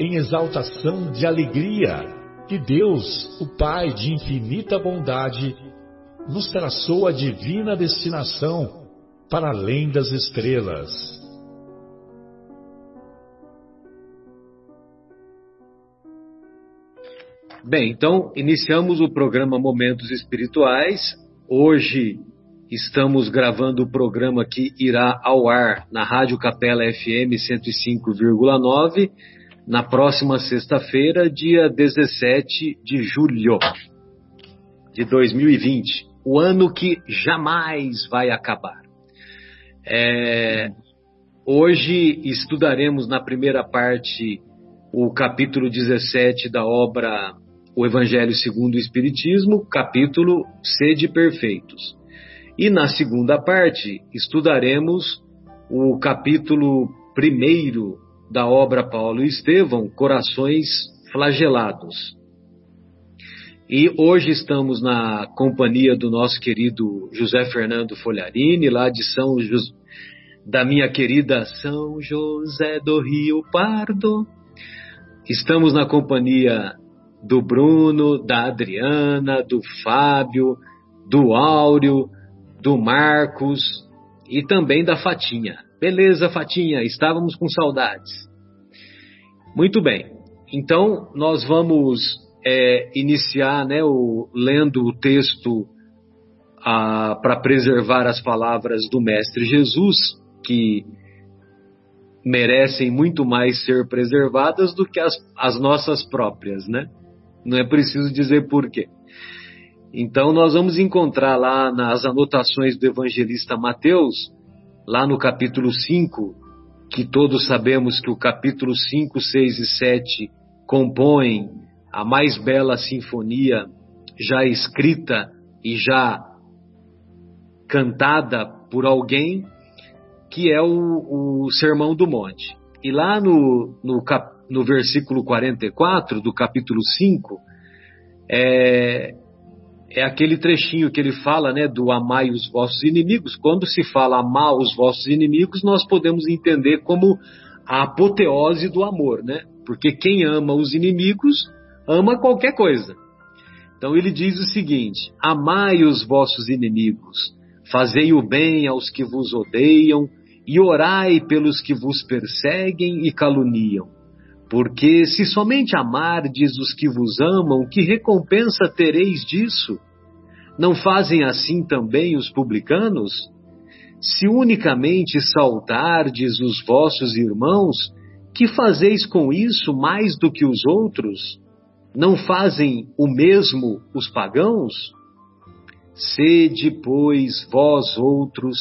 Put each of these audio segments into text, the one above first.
em exaltação de alegria que Deus, o Pai de infinita bondade, nos traçou a divina destinação para além das estrelas. Bem, então iniciamos o programa Momentos Espirituais. Hoje estamos gravando o programa que irá ao ar na Rádio Capela FM 105,9 na próxima sexta-feira, dia 17 de julho de 2020, o ano que jamais vai acabar. É, hoje estudaremos na primeira parte o capítulo 17 da obra O Evangelho segundo o Espiritismo, capítulo Sede Perfeitos. E na segunda parte estudaremos o capítulo primeiro da obra Paulo e Estevão, Corações Flagelados. E hoje estamos na companhia do nosso querido José Fernando Folharini, lá de São José, da minha querida São José do Rio Pardo. Estamos na companhia do Bruno, da Adriana, do Fábio, do Áureo, do Marcos e também da Fatinha. Beleza, Fatinha, estávamos com saudades. Muito bem, então nós vamos é, iniciar né, o, lendo o texto para preservar as palavras do Mestre Jesus, que merecem muito mais ser preservadas do que as, as nossas próprias, né? Não é preciso dizer porquê. Então nós vamos encontrar lá nas anotações do evangelista Mateus, lá no capítulo 5, que todos sabemos que o capítulo 5, 6 e 7 compõem a mais bela sinfonia já escrita e já cantada por alguém, que é o, o Sermão do Monte. E lá no, no, cap, no versículo 44 do capítulo 5, é, é aquele trechinho que ele fala, né, do amai os vossos inimigos. Quando se fala amar os vossos inimigos, nós podemos entender como a apoteose do amor, né? Porque quem ama os inimigos ama qualquer coisa. Então ele diz o seguinte: amai os vossos inimigos, fazei o bem aos que vos odeiam e orai pelos que vos perseguem e caluniam. Porque se somente amardes os que vos amam, que recompensa tereis disso? Não fazem assim também os publicanos? Se unicamente saudardes os vossos irmãos, que fazeis com isso mais do que os outros? Não fazem o mesmo os pagãos? Sede, pois, vós outros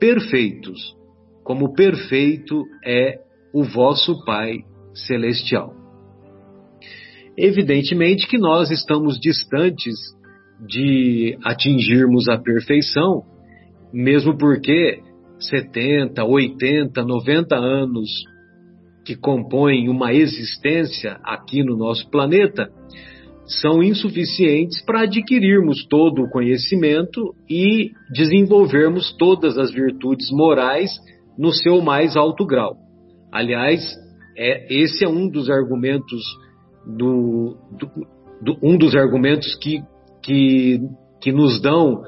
perfeitos, como perfeito é o vosso Pai celestial. Evidentemente que nós estamos distantes de atingirmos a perfeição, mesmo porque 70, 80, 90 anos que compõem uma existência aqui no nosso planeta são insuficientes para adquirirmos todo o conhecimento e desenvolvermos todas as virtudes morais no seu mais alto grau. Aliás, é, esse é um dos argumentos do, do, do, um dos argumentos que, que, que nos dão,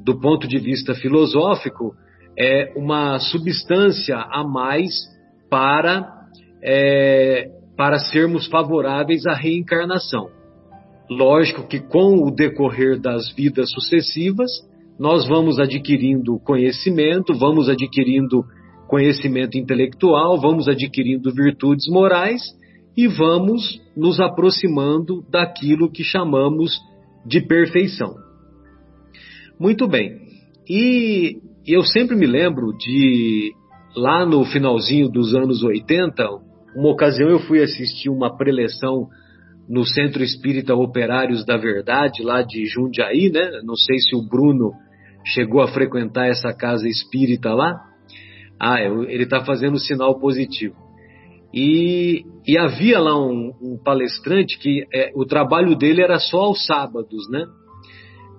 do ponto de vista filosófico, é uma substância a mais para, é, para sermos favoráveis à reencarnação. lógico que com o decorrer das vidas sucessivas, nós vamos adquirindo conhecimento, vamos adquirindo conhecimento intelectual, vamos adquirindo virtudes morais e vamos nos aproximando daquilo que chamamos de perfeição. Muito bem. E eu sempre me lembro de lá no finalzinho dos anos 80, uma ocasião eu fui assistir uma preleção no Centro Espírita Operários da Verdade, lá de Jundiaí, né? Não sei se o Bruno chegou a frequentar essa casa espírita lá. Ah, ele está fazendo sinal positivo. E, e havia lá um, um palestrante que é, o trabalho dele era só aos sábados, né?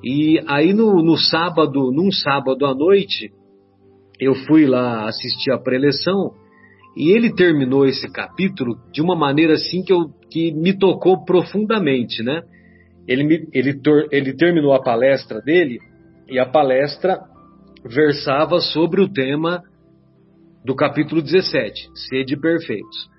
E aí no, no sábado, num sábado à noite, eu fui lá assistir a preleção e ele terminou esse capítulo de uma maneira assim que, eu, que me tocou profundamente, né? Ele, me, ele, ele terminou a palestra dele e a palestra versava sobre o tema do capítulo 17, Sede Perfeitos.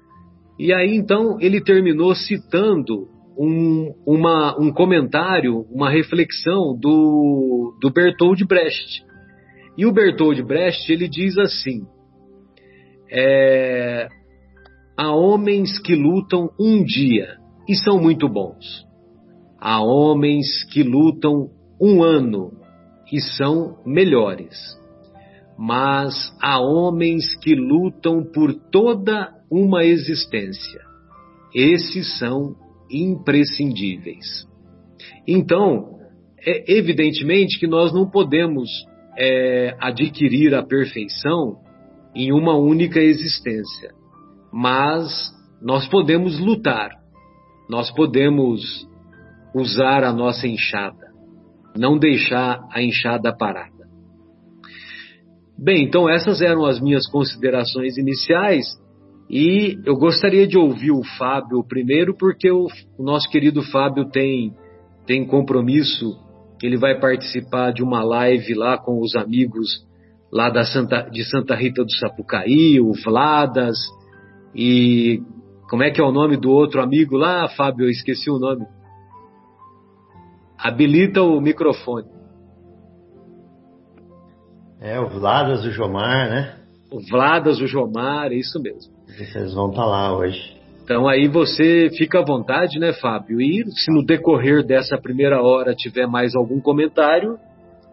E aí então ele terminou citando um, uma, um comentário, uma reflexão do, do Bertold Brecht. E o Bertold Brecht ele diz assim: é, há homens que lutam um dia e são muito bons. Há homens que lutam um ano e são melhores. Mas há homens que lutam por toda uma existência. Esses são imprescindíveis. Então, é evidentemente que nós não podemos é, adquirir a perfeição em uma única existência. Mas nós podemos lutar, nós podemos usar a nossa enxada, não deixar a enxada parada. Bem, então essas eram as minhas considerações iniciais e eu gostaria de ouvir o Fábio primeiro, porque o, o nosso querido Fábio tem, tem compromisso, ele vai participar de uma live lá com os amigos lá da Santa, de Santa Rita do Sapucaí, o Vladas, e como é que é o nome do outro amigo lá, Fábio? Eu esqueci o nome. Habilita o microfone. É, o Vladas, o Jomar, né? O Vladas, o Jomar, é isso mesmo. Vocês vão estar tá lá hoje. Então aí você fica à vontade, né, Fábio? E se no decorrer dessa primeira hora tiver mais algum comentário,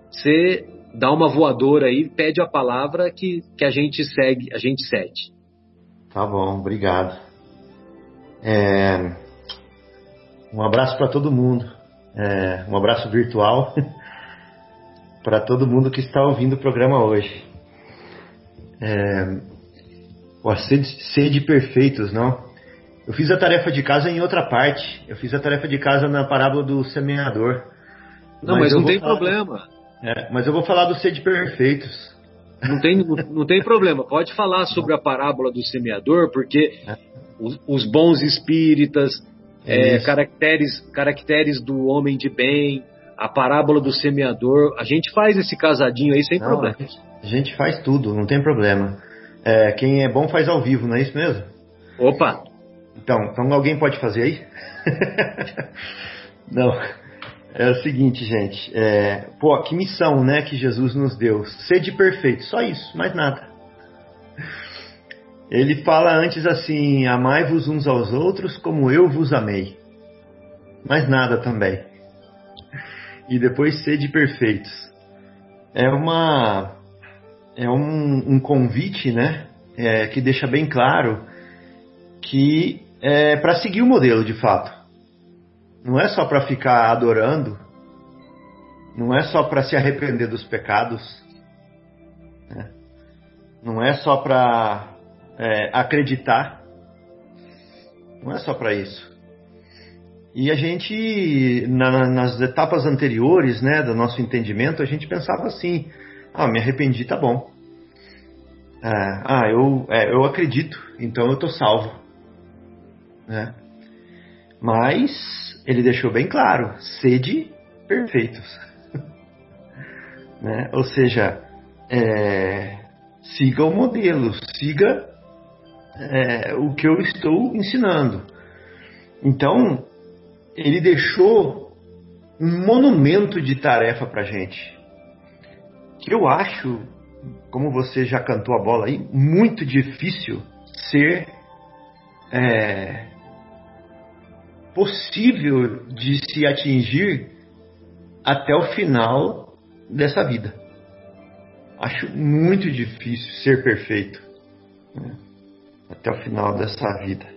você dá uma voadora aí, pede a palavra que, que a gente segue, a gente cede. Tá bom, obrigado. É, um abraço para todo mundo. É, um abraço virtual para todo mundo que está ouvindo o programa hoje. É, sede, sede perfeitos, não? Eu fiz a tarefa de casa em outra parte. Eu fiz a tarefa de casa na parábola do semeador. Não, mas, mas não tem falar... problema. É, mas eu vou falar dos sede perfeitos. Não tem, não, tem problema. Pode falar sobre a parábola do semeador, porque é. os, os, bons espíritas, é, caracteres, caracteres do homem de bem, a parábola do semeador, a gente faz esse casadinho aí sem não, problema. A gente faz tudo, não tem problema. É, quem é bom faz ao vivo, não é isso mesmo? Opa! Então, então alguém pode fazer aí? não. É o seguinte, gente. É, pô, que missão, né, que Jesus nos deu. Sede perfeito, só isso, mais nada. Ele fala antes assim: Amai-vos uns aos outros como eu vos amei. Mais nada também. E depois sede perfeitos. É uma é um, um convite, né, é, que deixa bem claro que é para seguir o modelo de fato. Não é só para ficar adorando, não é só para se arrepender dos pecados, né? não é só para é, acreditar, não é só para isso. E a gente, na, nas etapas anteriores né, do nosso entendimento, a gente pensava assim: ah, me arrependi, tá bom. É, ah, eu, é, eu acredito, então eu tô salvo. Né? Mas ele deixou bem claro: sede perfeitos. né? Ou seja, é, siga o modelo, siga é, o que eu estou ensinando. Então, ele deixou um monumento de tarefa para gente. Que eu acho, como você já cantou a bola aí, muito difícil ser é, possível de se atingir até o final dessa vida. Acho muito difícil ser perfeito né? até o final dessa vida.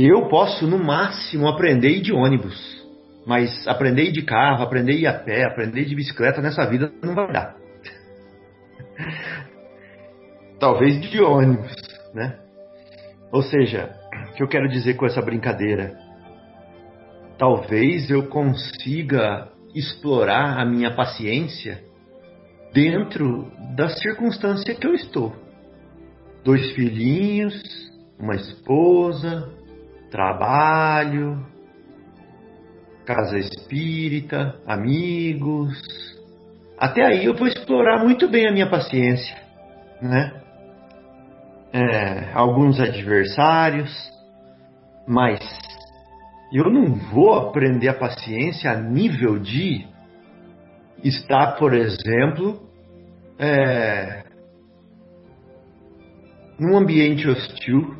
Eu posso, no máximo, aprender de ônibus, mas aprender de carro, aprender a pé, aprender de bicicleta nessa vida não vai dar. Talvez de ônibus, né? Ou seja, o que eu quero dizer com essa brincadeira? Talvez eu consiga explorar a minha paciência dentro da circunstância que eu estou. Dois filhinhos, uma esposa, trabalho, casa espírita, amigos. Até aí eu vou explorar muito bem a minha paciência, né? É, alguns adversários, mas eu não vou aprender a paciência a nível de estar, por exemplo, é, num ambiente hostil,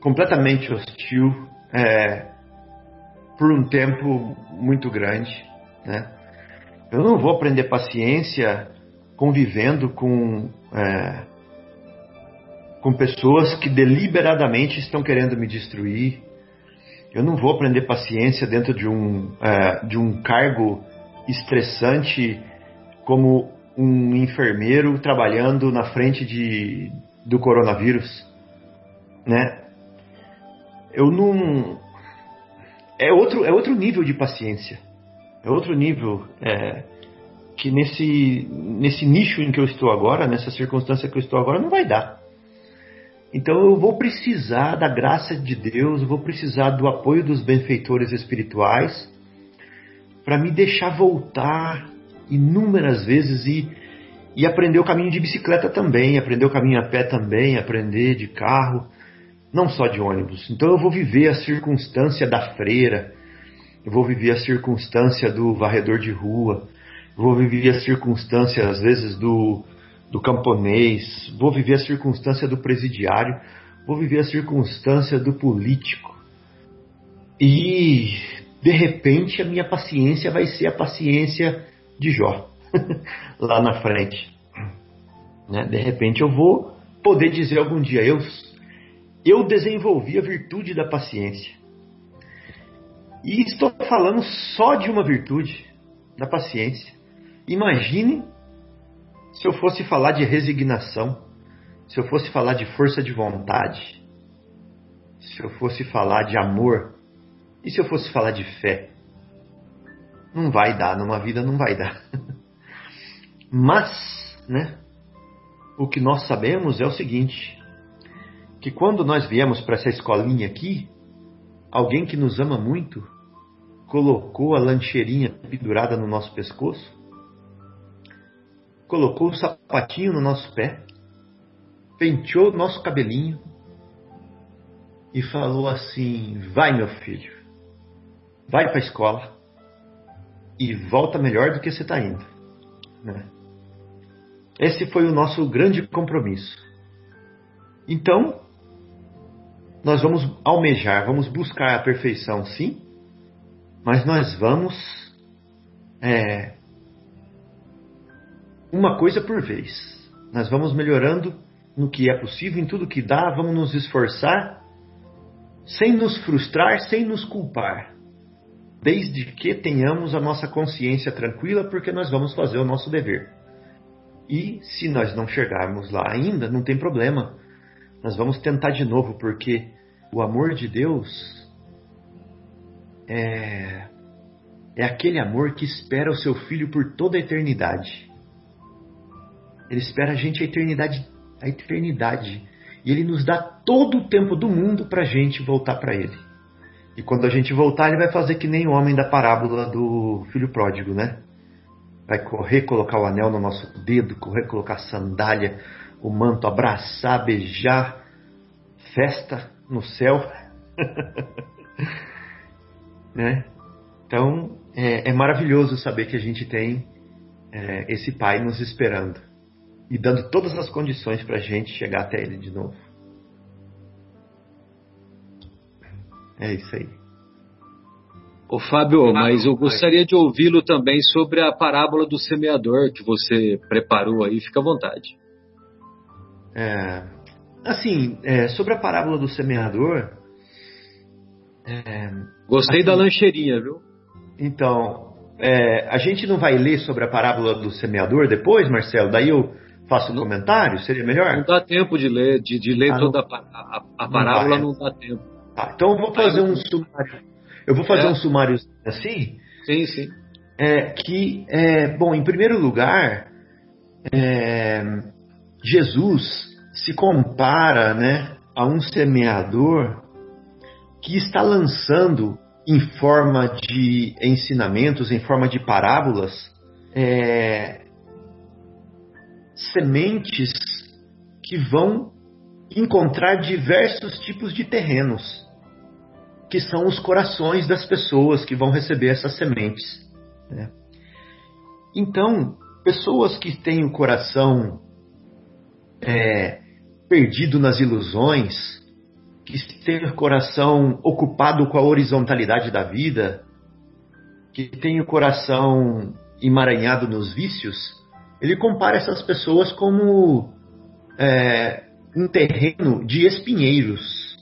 completamente hostil, é, por um tempo muito grande. Né? Eu não vou aprender paciência convivendo com, é, com pessoas que deliberadamente estão querendo me destruir. Eu não vou aprender paciência dentro de um, é, de um cargo estressante como um enfermeiro trabalhando na frente de, do coronavírus, né? Eu não é outro é outro nível de paciência, é outro nível é, que nesse nesse nicho em que eu estou agora, nessa circunstância que eu estou agora, não vai dar. Então eu vou precisar da graça de Deus, eu vou precisar do apoio dos benfeitores espirituais para me deixar voltar inúmeras vezes e, e aprender o caminho de bicicleta também, aprender o caminho a pé também, aprender de carro, não só de ônibus. Então eu vou viver a circunstância da freira, eu vou viver a circunstância do varredor de rua, vou viver a circunstância, às vezes, do, do camponês, vou viver a circunstância do presidiário, vou viver a circunstância do político. E de repente a minha paciência vai ser a paciência de Jó, lá na frente. Né? De repente eu vou poder dizer algum dia, eu, eu desenvolvi a virtude da paciência. E estou falando só de uma virtude, da paciência. Imagine se eu fosse falar de resignação, se eu fosse falar de força de vontade, se eu fosse falar de amor, e se eu fosse falar de fé? Não vai dar, numa vida não vai dar. Mas, né? O que nós sabemos é o seguinte: que quando nós viemos para essa escolinha aqui, alguém que nos ama muito colocou a lancheirinha pendurada no nosso pescoço, colocou o sapatinho no nosso pé, penteou o nosso cabelinho e falou assim: Vai, meu filho, vai para a escola e volta melhor do que você está indo. Né? Esse foi o nosso grande compromisso. Então, nós vamos almejar, vamos buscar a perfeição, sim, mas nós vamos é, uma coisa por vez. Nós vamos melhorando no que é possível, em tudo que dá, vamos nos esforçar, sem nos frustrar, sem nos culpar desde que tenhamos a nossa consciência tranquila, porque nós vamos fazer o nosso dever. E se nós não chegarmos lá ainda, não tem problema. Nós vamos tentar de novo, porque o amor de Deus é, é aquele amor que espera o seu filho por toda a eternidade. Ele espera a gente a eternidade, a eternidade. E ele nos dá todo o tempo do mundo para a gente voltar para ele. E quando a gente voltar, ele vai fazer que nem o homem da parábola do filho pródigo, né? Vai correr, colocar o anel no nosso dedo, correr, colocar a sandália, o manto, abraçar, beijar, festa no céu. né? Então é, é maravilhoso saber que a gente tem é, esse Pai nos esperando e dando todas as condições para a gente chegar até Ele de novo. É isso aí. Ô Fábio, mas eu gostaria de ouvi-lo também sobre a parábola do semeador que você preparou aí, fica à vontade. É, assim, é, sobre a parábola do semeador. É, Gostei assim, da lancheirinha, viu? Então, é, a gente não vai ler sobre a parábola do semeador depois, Marcelo? Daí eu faço um comentário? Seria melhor? Não dá tempo de ler, de, de ler ah, toda não, a, a, a, parábola, não, não dá tempo. Tá, então eu vou fazer um sumário. Eu vou fazer é. um sumário assim. Sim, sim. É, que, é, bom, em primeiro lugar, é, Jesus se compara né, a um semeador que está lançando em forma de ensinamentos, em forma de parábolas, é, sementes que vão encontrar diversos tipos de terrenos, que são os corações das pessoas que vão receber essas sementes. Né? Então, pessoas que têm o coração é, perdido nas ilusões, que o coração ocupado com a horizontalidade da vida, que têm o coração emaranhado nos vícios, ele compara essas pessoas como é, um terreno de espinheiros,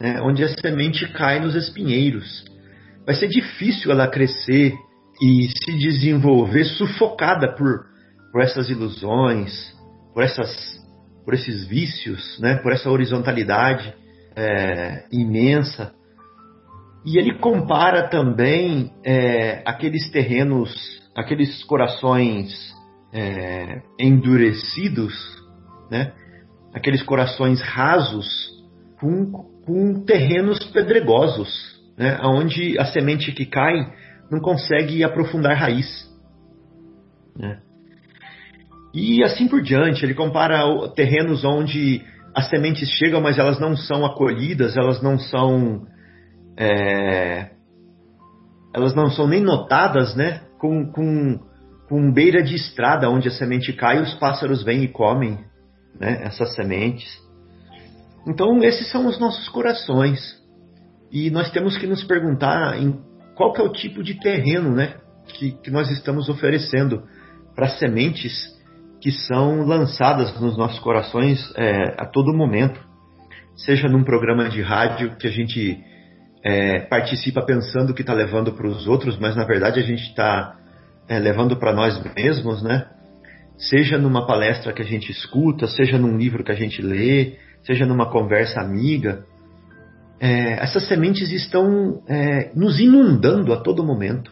né, onde a semente cai nos espinheiros. Vai ser difícil ela crescer e se desenvolver sufocada por, por essas ilusões, por, essas, por esses vícios, né, por essa horizontalidade é, imensa. E ele compara também é, aqueles terrenos, aqueles corações é, endurecidos, né? aqueles corações rasos, com, com terrenos pedregosos, né? onde a semente que cai não consegue aprofundar raiz. Né? E assim por diante, ele compara terrenos onde as sementes chegam, mas elas não são acolhidas, elas não são. É, elas não são nem notadas, né? Com, com com beira de estrada onde a semente cai, os pássaros vêm e comem né, essas sementes. Então, esses são os nossos corações. E nós temos que nos perguntar em qual que é o tipo de terreno né, que, que nós estamos oferecendo para sementes que são lançadas nos nossos corações é, a todo momento. Seja num programa de rádio que a gente é, participa pensando que está levando para os outros, mas na verdade a gente está é, levando para nós mesmos, né? Seja numa palestra que a gente escuta, seja num livro que a gente lê, seja numa conversa amiga, é, essas sementes estão é, nos inundando a todo momento.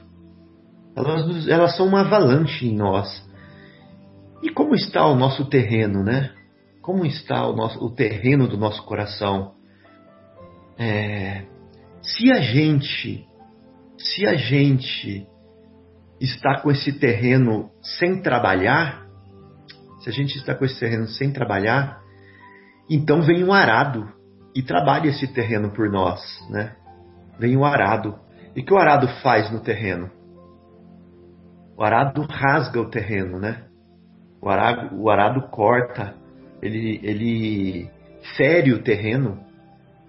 Elas, elas são uma avalanche em nós. E como está o nosso terreno, né? Como está o, nosso, o terreno do nosso coração? É, se a gente, se a gente está com esse terreno sem trabalhar, se a gente está com esse terreno sem trabalhar, então vem um arado e trabalha esse terreno por nós, né? Vem o arado. E que o arado faz no terreno? O arado rasga o terreno, né? O arado, o arado corta, ele, ele fere o terreno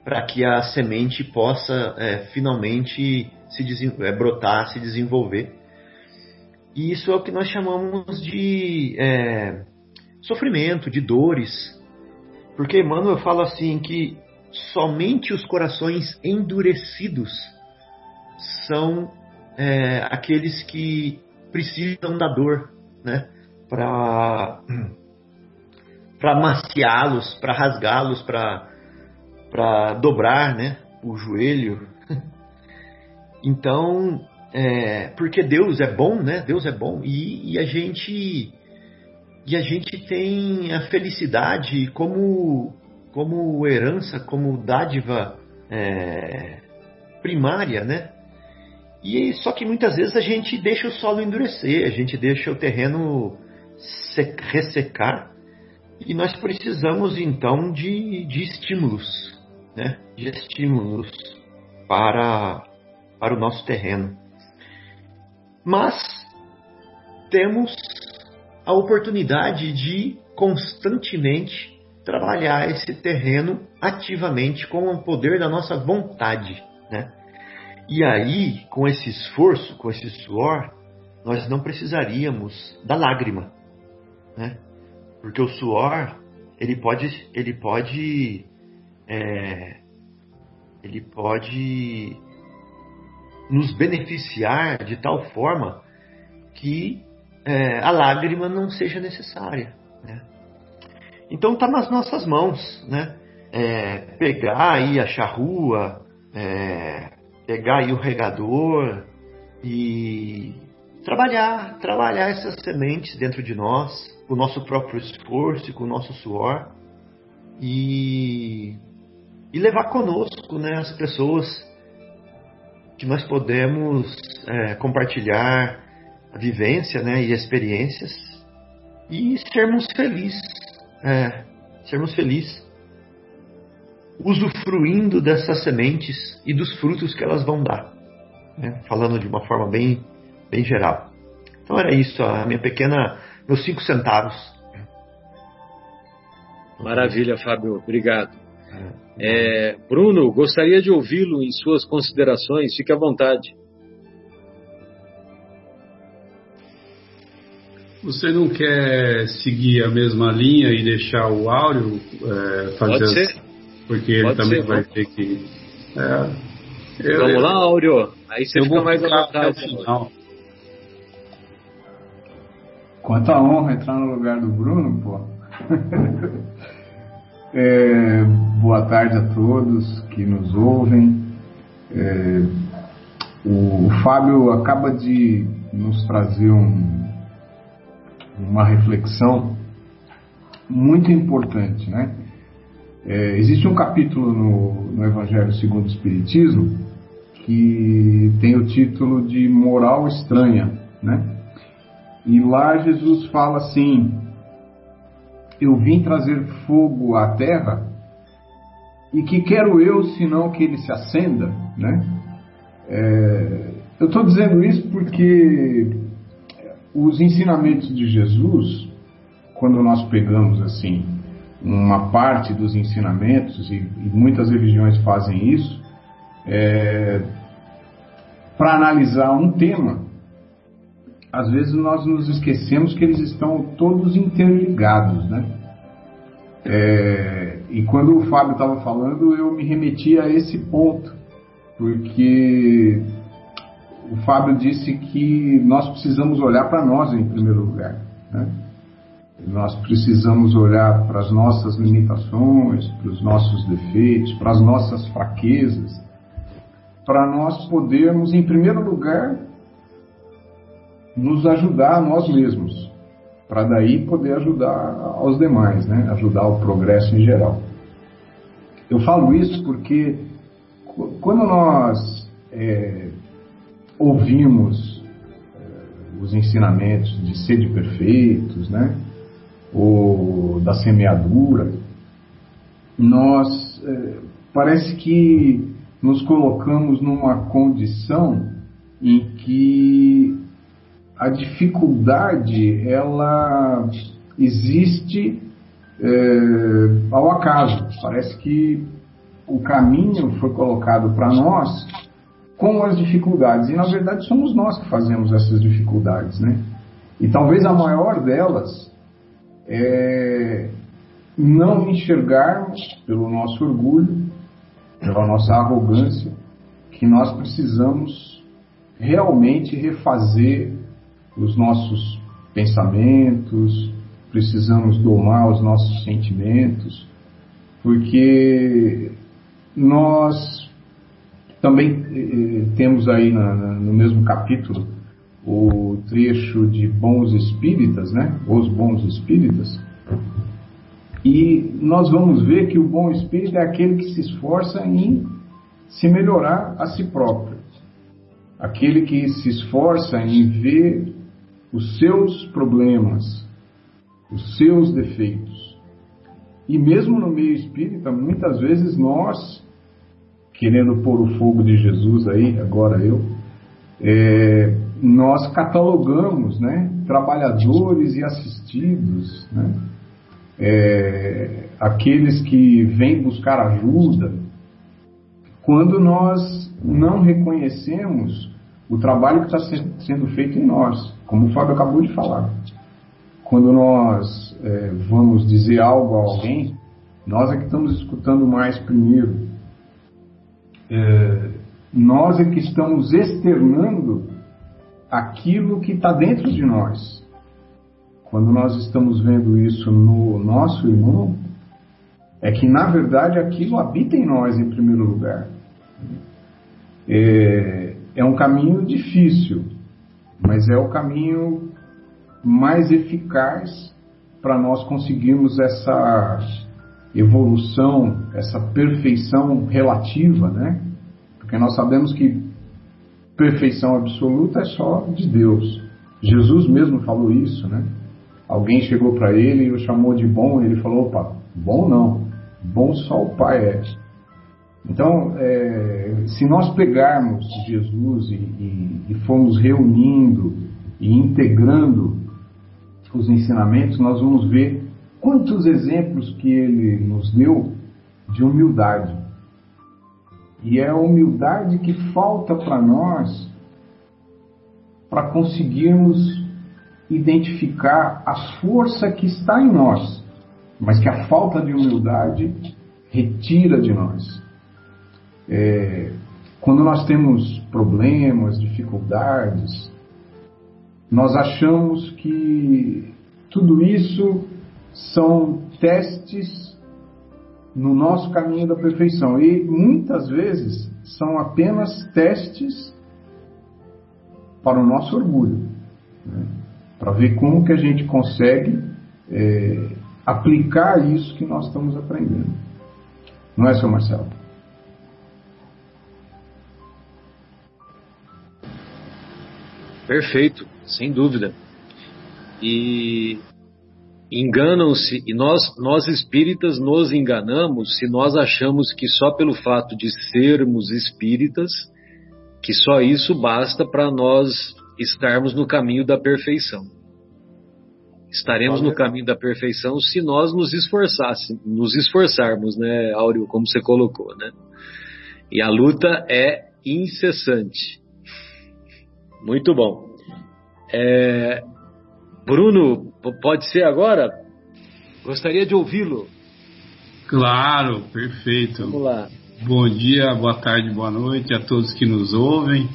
para que a semente possa é, finalmente se é, brotar, se desenvolver. E isso é o que nós chamamos de é, sofrimento, de dores. Porque Emmanuel fala assim que somente os corações endurecidos são é, aqueles que precisam da dor, né? Para para maciá-los, para rasgá-los, para para dobrar, né? O joelho. Então é, porque Deus é bom, né? Deus é bom e, e, a gente e a gente tem a felicidade como como herança, como dádiva é, primária, né? E só que muitas vezes a gente deixa o solo endurecer, a gente deixa o terreno ressecar e nós precisamos então de, de estímulos, né? De estímulos para para o nosso terreno. Mas temos a oportunidade de constantemente trabalhar esse terreno ativamente com o poder da nossa vontade, né? E aí, com esse esforço, com esse suor, nós não precisaríamos da lágrima, né? Porque o suor ele pode, ele pode, é, ele pode nos beneficiar de tal forma que é, a lágrima não seja necessária. Né? Então está nas nossas mãos, né? É, pegar aí a charrua, é, pegar aí o regador e trabalhar, trabalhar essas sementes dentro de nós, com o nosso próprio esforço, com o nosso suor e, e levar conosco, né, as pessoas que nós podemos é, compartilhar a vivência, né, e experiências e sermos felizes, é, sermos felizes usufruindo dessas sementes e dos frutos que elas vão dar, né? falando de uma forma bem, bem geral. Então era isso, a minha pequena, meus cinco centavos. Maravilha, Fábio, obrigado. É, é Bruno, gostaria de ouvi-lo em suas considerações, fique à vontade. Você não quer seguir a mesma linha e deixar o Áureo é, fazer Pode ser. Porque ele Pode também ser, vai vamos. ter que. É, eu- Vamos lá, Áureo? Aí você Eu fica vou mais à vontade. Quanta honra entrar no lugar do Bruno, pô. É, boa tarde a todos que nos ouvem. É, o Fábio acaba de nos trazer um- uma reflexão muito importante, né? É, existe um capítulo no, no Evangelho segundo o Espiritismo que tem o título de Moral Estranha, né? E lá Jesus fala assim: Eu vim trazer fogo à terra, e que quero eu senão que ele se acenda, né? É, eu estou dizendo isso porque os ensinamentos de Jesus, quando nós pegamos assim uma parte dos ensinamentos e, e muitas religiões fazem isso, para analisar um tema, às vezes nós nos esquecemos que eles estão todos interligados, né? É, e quando o Fábio estava falando, eu me remeti a esse ponto, porque o Fábio disse que nós precisamos olhar para nós em primeiro lugar, né? Nós precisamos olhar para as nossas limitações, para os nossos defeitos, para as nossas fraquezas, para nós podermos, em primeiro lugar, nos ajudar a nós mesmos, para daí poder ajudar aos demais, né? ajudar o progresso em geral. Eu falo isso porque qu- quando nós é, ouvimos é, os ensinamentos de sede perfeitos, né? ou da semeadura, nós é, parece que nos colocamos numa condição em que a dificuldade ela existe é, ao acaso. Parece que o caminho foi colocado para nós com as dificuldades e na verdade somos nós que fazemos essas dificuldades, né? E talvez a maior delas é não enxergarmos pelo nosso orgulho, pela nossa arrogância, que nós precisamos realmente refazer os nossos pensamentos, precisamos domar os nossos sentimentos, porque nós também eh, temos aí na- na- no mesmo capítulo o trecho de bons espíritas, né? Os bons espíritas. E nós vamos ver que o bom espírito é aquele que se esforça em se melhorar a si próprio. Aquele que se esforça em ver os seus problemas, os seus defeitos. E mesmo no meio espírita, muitas vezes nós querendo pôr o fogo de Jesus aí, agora eu, é, nós catalogamos né, trabalhadores e assistidos, né, é, aqueles que vêm buscar ajuda, quando nós não reconhecemos o trabalho que está sendo feito em nós, como o Fábio acabou de falar. Quando nós é, vamos dizer algo a alguém, nós é que estamos escutando mais primeiro. É, nós é que estamos externando aquilo que está dentro de nós. Quando nós estamos vendo isso no nosso irmão, é que na verdade aquilo habita em nós em primeiro lugar. É, é um caminho difícil, mas é o caminho mais eficaz para nós conseguirmos essa evolução, essa perfeição relativa, né? Porque nós sabemos que perfeição absoluta é só de Deus. Jesus mesmo falou isso, né? Alguém chegou para ele e o chamou de bom, e ele falou: opa, bom não, bom só o Pai é. Então, é, se nós pegarmos Jesus e, e, e formos reunindo e integrando os ensinamentos, nós vamos ver quantos exemplos que ele nos deu de humildade. E é a humildade que falta para nós para conseguirmos identificar a força que está em nós, mas que a falta de humildade retira de nós. É, quando nós temos problemas, dificuldades, nós achamos que tudo isso são testes no nosso caminho da perfeição e muitas vezes são apenas testes para o nosso orgulho, né? para ver como que a gente consegue é, aplicar isso que nós estamos aprendendo. Não é, seu Marcelo? Perfeito, sem dúvida. E enganam-se, e nós, nós espíritas nos enganamos se nós achamos que só pelo fato de sermos espíritas, que só isso basta para nós estarmos no caminho da perfeição. Estaremos no caminho da perfeição se nós nos esforçássemos, nos esforçarmos, né, Áureo, como você colocou, né? E a luta é incessante. Muito bom. É, Bruno, pode ser agora? Gostaria de ouvi-lo. Claro, perfeito. Vamos lá. Bom dia, boa tarde, boa noite a todos que nos ouvem,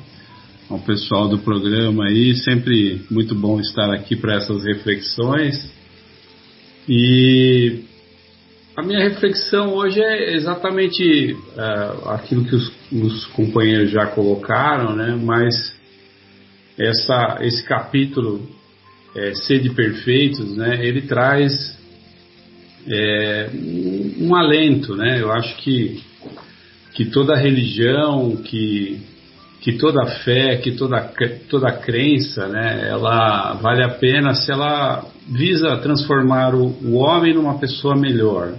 ao pessoal do programa aí. Sempre muito bom estar aqui para essas reflexões. E a minha reflexão hoje é exatamente uh, aquilo que os, os companheiros já colocaram, né? Mas essa, esse capítulo é, Sede Perfeitos, né, ele traz é, um, alento, né? Eu acho que, que toda religião, que, que toda fé, que toda, toda crença, né, ela vale a pena se ela visa transformar o, o homem numa pessoa melhor.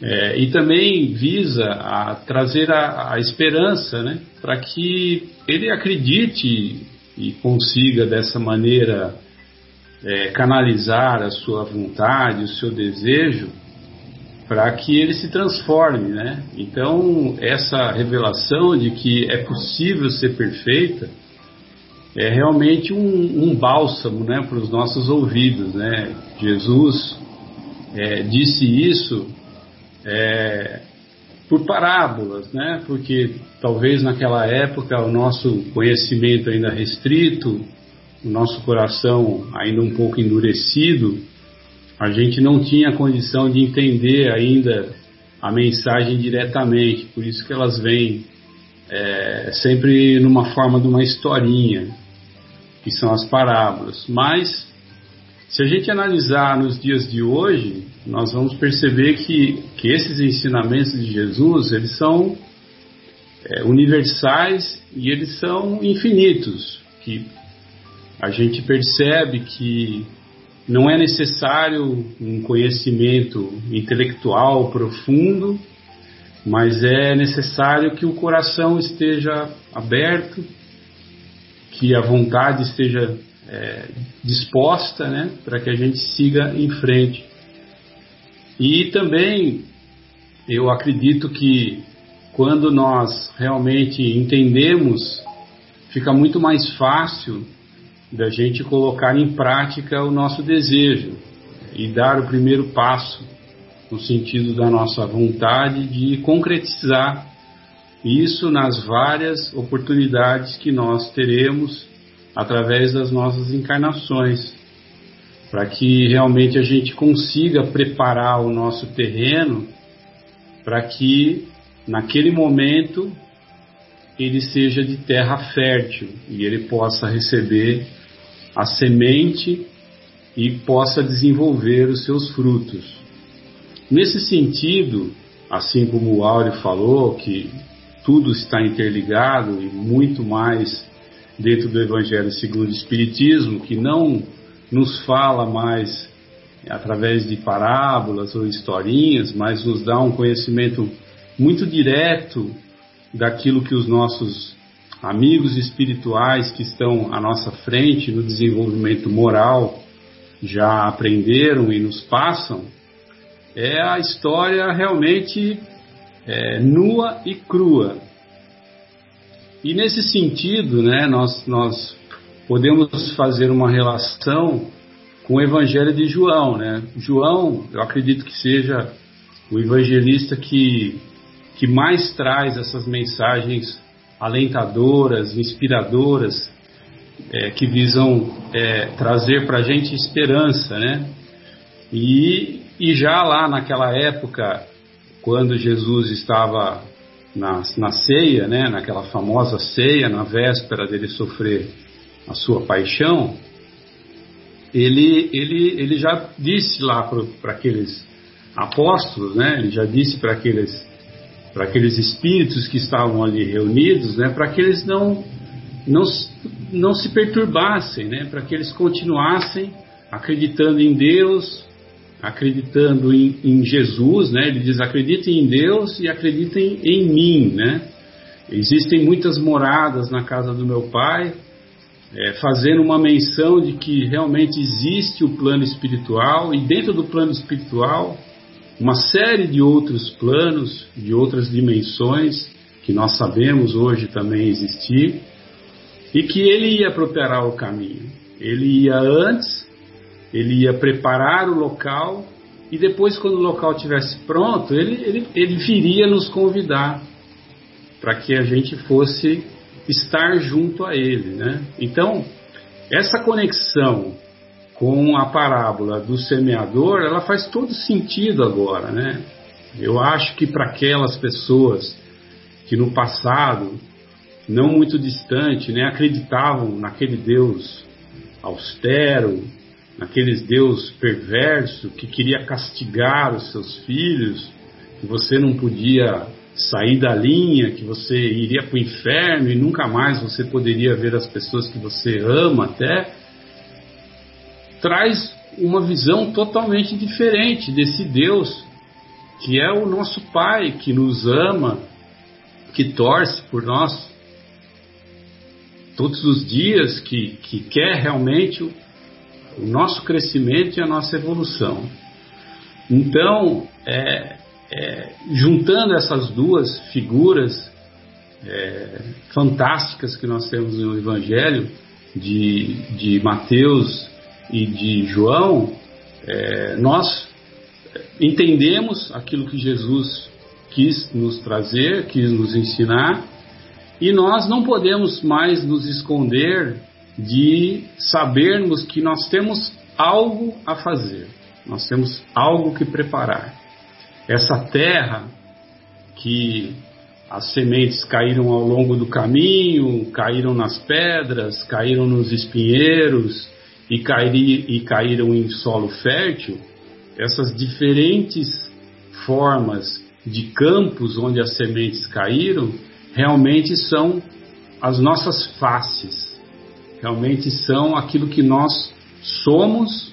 É, e também visa a trazer a, a esperança né, para que ele acredite e consiga dessa maneira é, canalizar a sua vontade, o seu desejo, para que ele se transforme, né? Então essa revelação de que é possível ser perfeita é realmente um, um bálsamo, né, para os nossos ouvidos, né? Jesus é, disse isso é, por parábolas, né? Porque talvez naquela época o nosso conhecimento ainda restrito, o nosso coração ainda um pouco endurecido, a gente não tinha condição de entender ainda a mensagem diretamente, por isso que elas vêm é, sempre numa forma de uma historinha, que são as parábolas. Mas se a gente analisar nos dias de hoje, nós vamos perceber que, que esses ensinamentos de Jesus, eles são é, universais e eles são infinitos, que a gente percebe que não é necessário um conhecimento intelectual profundo mas é necessário que o coração esteja aberto, que a vontade esteja é, disposta, né, para que a gente siga em frente. E também eu acredito que quando nós realmente entendemos, fica muito mais fácil da gente colocar em prática o nosso desejo e dar o primeiro passo no sentido da nossa vontade de concretizar isso nas várias oportunidades que nós teremos através das nossas encarnações, para que realmente a gente consiga preparar o nosso terreno para que naquele momento ele seja de terra fértil e ele possa receber a semente e possa desenvolver os seus frutos. Nesse sentido, assim como o Áureo falou, que tudo está interligado e muito mais dentro do Evangelho segundo o Espiritismo, que não nos fala mais através de parábolas ou historinhas, mas nos dá um conhecimento muito direto daquilo que os nossos amigos espirituais que estão à nossa frente no desenvolvimento moral já aprenderam e nos passam, é a história realmente é, nua e crua. E nesse sentido, né, nós, nós podemos fazer uma relação com o Evangelho de João. Né? João, eu acredito que seja o evangelista que, que mais traz essas mensagens alentadoras, inspiradoras, é, que visam é, trazer para a gente esperança, né? E, e já lá naquela época, quando Jesus estava na, na ceia, né, naquela famosa ceia, na véspera dele sofrer a sua paixão, ele, ele, ele já disse lá para aqueles apóstolos, né, ele já disse para aqueles aqueles espíritos que estavam ali reunidos, né, para que eles não, não, não se perturbassem, né, para que eles continuassem acreditando em Deus, acreditando em, em, Jesus, né, ele diz acreditem em Deus e acreditem em mim, né. Existem muitas moradas na casa do meu pai, é, fazendo uma menção de que realmente existe o plano espiritual e dentro do plano espiritual uma série de outros planos, de outras dimensões que nós sabemos hoje também existir, e que ele ia preparar o caminho. Ele ia antes, ele ia preparar o local, e depois, quando o local estivesse pronto, ele, ele, ele viria nos convidar para que a gente fosse estar junto a ele. Né? Então, essa conexão com a parábola do semeador, ela faz todo sentido agora, né? Eu acho que para aquelas pessoas que no passado, não muito distante, né, acreditavam naquele Deus austero, naquele Deus perverso que queria castigar os seus filhos, que você não podia sair da linha, que você iria para o inferno e nunca mais você poderia ver as pessoas que você ama até traz uma visão totalmente diferente desse Deus que é o nosso Pai, que nos ama, que torce por nós todos os dias, que, que quer realmente o, o nosso crescimento e a nossa evolução. Então, é, é, juntando essas duas figuras é, fantásticas que nós temos no Evangelho, de, de Mateus e de João, é, nós entendemos aquilo que Jesus quis nos trazer, quis nos ensinar, e nós não podemos mais nos esconder de sabermos que nós temos algo a fazer, nós temos algo que preparar. Essa terra que as sementes caíram ao longo do caminho, caíram nas pedras, caíram nos espinheiros, e, e caíram em solo fértil, essas diferentes formas de campos onde as sementes caíram realmente são as nossas faces, realmente são aquilo que nós somos,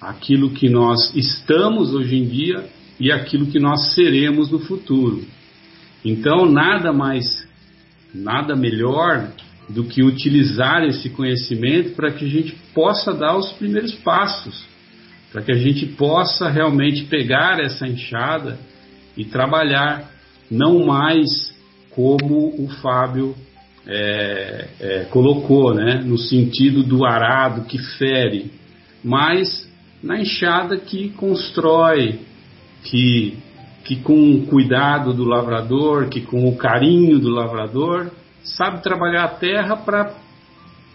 aquilo que nós estamos hoje em dia e aquilo que nós seremos no futuro. Então, nada mais, nada melhor do que utilizar esse conhecimento para que a gente possa dar os primeiros passos, para que a gente possa realmente pegar essa enxada e trabalhar, não mais como o Fábio é, é, colocou, né, no sentido do arado que fere, mas na enxada que constrói, que, que com o cuidado do lavrador, que com o carinho do lavrador, sabe trabalhar a terra para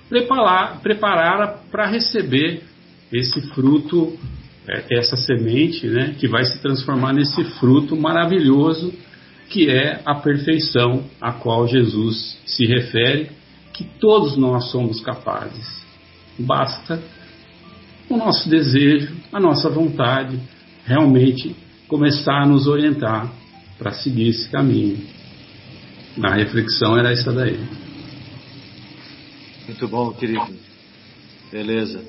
preparar, preparar para receber esse fruto, é, essa semente, né, que vai se transformar nesse fruto maravilhoso que é a perfeição a qual Jesus se refere, que todos nós somos capazes. Basta o nosso desejo, a nossa vontade, realmente começar a nos orientar para seguir esse caminho. Na reflexão era essa daí. Muito bom, querido. Beleza.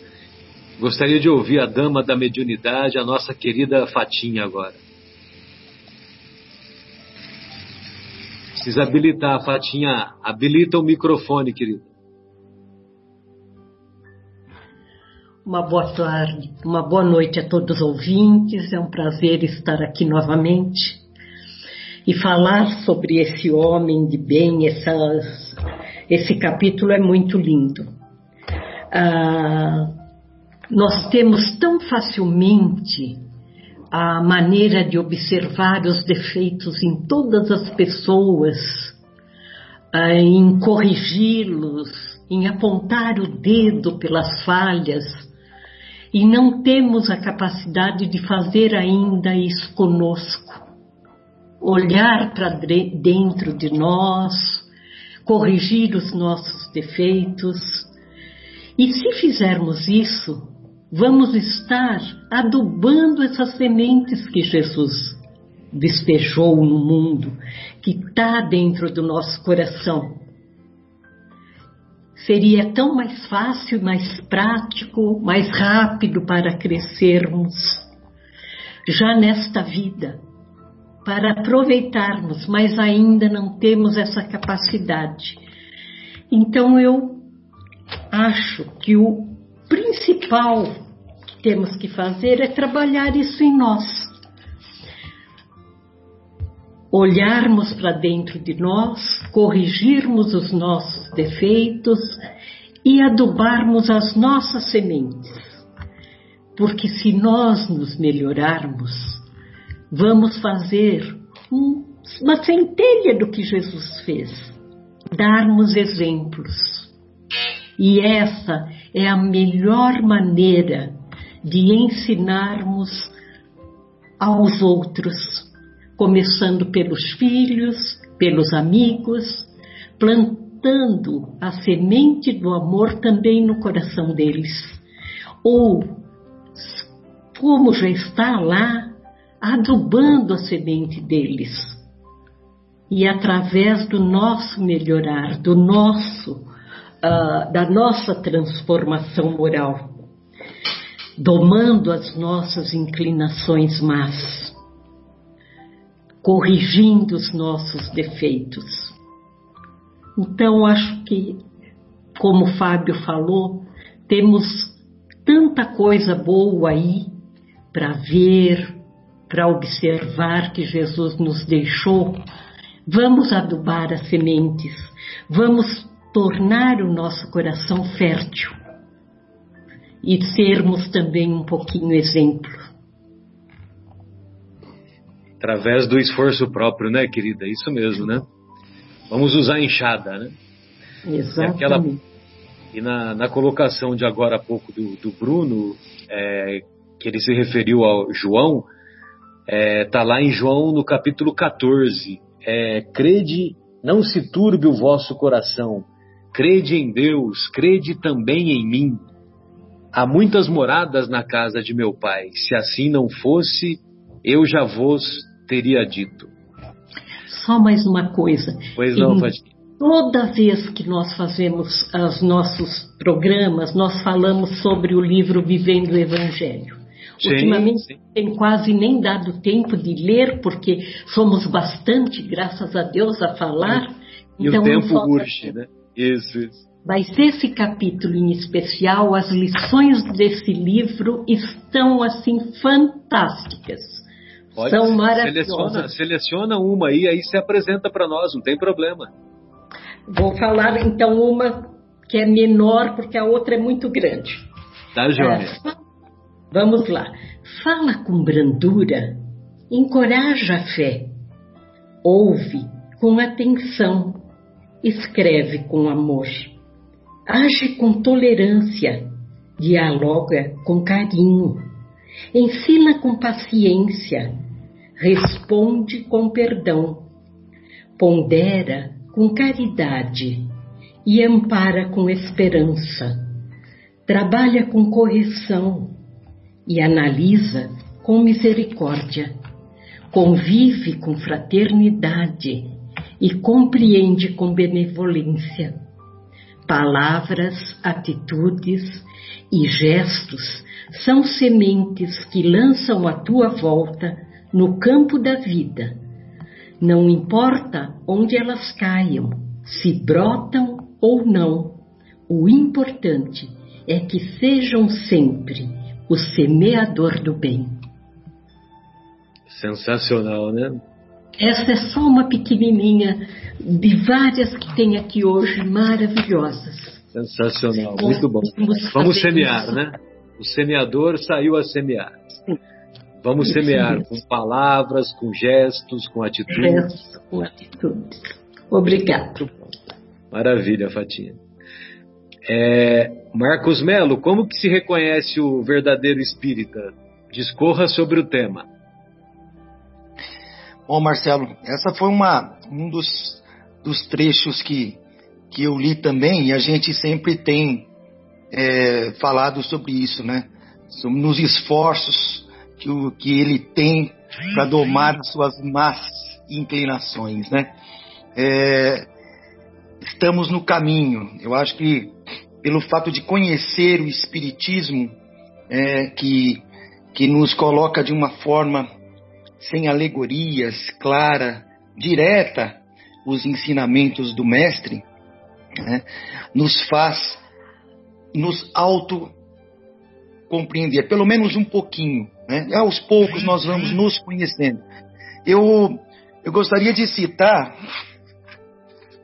Gostaria de ouvir a dama da mediunidade, a nossa querida Fatinha agora. Precisa habilitar, Fatinha. Habilita o microfone, querido. Uma boa tarde, uma boa noite a todos os ouvintes. É um prazer estar aqui novamente e falar sobre esse homem de bem. Essas, esse capítulo é muito lindo. Ah, nós temos tão facilmente a maneira de observar os defeitos em todas as pessoas, em corrigi-los, em apontar o dedo pelas falhas, e não temos a capacidade de fazer ainda isso conosco. Olhar para dentro de nós, corrigir os nossos defeitos. E se fizermos isso, vamos estar adubando essas sementes que Jesus despejou no mundo, que está dentro do nosso coração. Seria tão mais fácil, mais prático, mais rápido para crescermos já nesta vida, para aproveitarmos, mas ainda não temos essa capacidade. Então eu acho que o principal que temos que fazer é trabalhar isso em nós. Olharmos para dentro de nós, corrigirmos os nossos defeitos e adubarmos as nossas sementes. Porque se nós nos melhorarmos, vamos fazer um, uma centelha do que Jesus fez, darmos exemplos e essa é a melhor maneira de ensinarmos aos outros, começando pelos filhos, pelos amigos, plantando a semente do amor também no coração deles. Ou, como já está lá, adubando a semente deles. E através do nosso melhorar, do nosso uh, da nossa transformação moral, domando as nossas inclinações más, corrigindo os nossos defeitos. Então, acho que, como o Fábio falou, temos tanta coisa boa aí para ver, para observar que Jesus nos deixou. Vamos adubar as sementes, vamos tornar o nosso coração fértil e sermos também um pouquinho exemplo. Através do esforço próprio, né, querida? Isso mesmo, né? Vamos usar a enxada, né? Exatamente. E, aquela, e na, na, colocação de agora há pouco do, do Bruno, é, que ele se referiu ao João, está é, tá lá em João no capítulo 14. É, crede, não se turbe o vosso coração, Crede em Deus, crede também em mim. Há muitas moradas na casa de meu pai. Se assim não fosse, eu já vos teria dito. Só mais uma coisa. Pois não, pode. Toda vez que nós fazemos os nossos programas, nós falamos sobre o livro Vivendo o Evangelho. Sim, Ultimamente sim. tem quase nem dado tempo de ler, porque somos bastante, graças a Deus, a falar. E então, o tempo urge, né? Isso, isso. Ser esse capítulo em especial, as lições desse livro estão assim fantásticas. Pode, São maravilhosas. Seleciona, seleciona uma aí, aí se apresenta para nós, não tem problema. Vou falar então uma que é menor, porque a outra é muito grande. Tá, Joia. É, vamos lá. Fala com brandura, encoraja a fé, ouve com atenção, escreve com amor, age com tolerância, dialoga com carinho, ensina com paciência, responde com perdão, pondera com caridade e ampara com esperança. Trabalha com correção e analisa com misericórdia. Convive com fraternidade e compreende com benevolência. Palavras, atitudes e gestos são sementes que lançam à tua volta no campo da vida. Não importa onde elas caiam, se brotam ou não, o importante é que sejam sempre o semeador do bem. Sensacional, né? Essa é só uma pequenininha de várias que tem aqui hoje, maravilhosas. Sensacional, muito bom. Vamos semear, isso. né? O semeador saiu a semear. Vamos semear com palavras, com gestos, com atitudes. Gestos, com atitudes. Obrigado. Maravilha, Fatinha. É, Marcos Melo, como que se reconhece o verdadeiro espírita? Discorra sobre o tema. Bom, Marcelo, essa foi uma, um dos, dos trechos que, que eu li também e a gente sempre tem é, falado sobre isso, né? Nos esforços que, o, que ele tem para domar as suas más inclinações, né? É, estamos no caminho. Eu acho que pelo fato de conhecer o Espiritismo, é, que, que nos coloca de uma forma sem alegorias, clara, direta, os ensinamentos do Mestre, né, nos faz nos auto compreender, pelo menos um pouquinho. Né? Aos poucos nós vamos nos conhecendo. Eu, eu gostaria de citar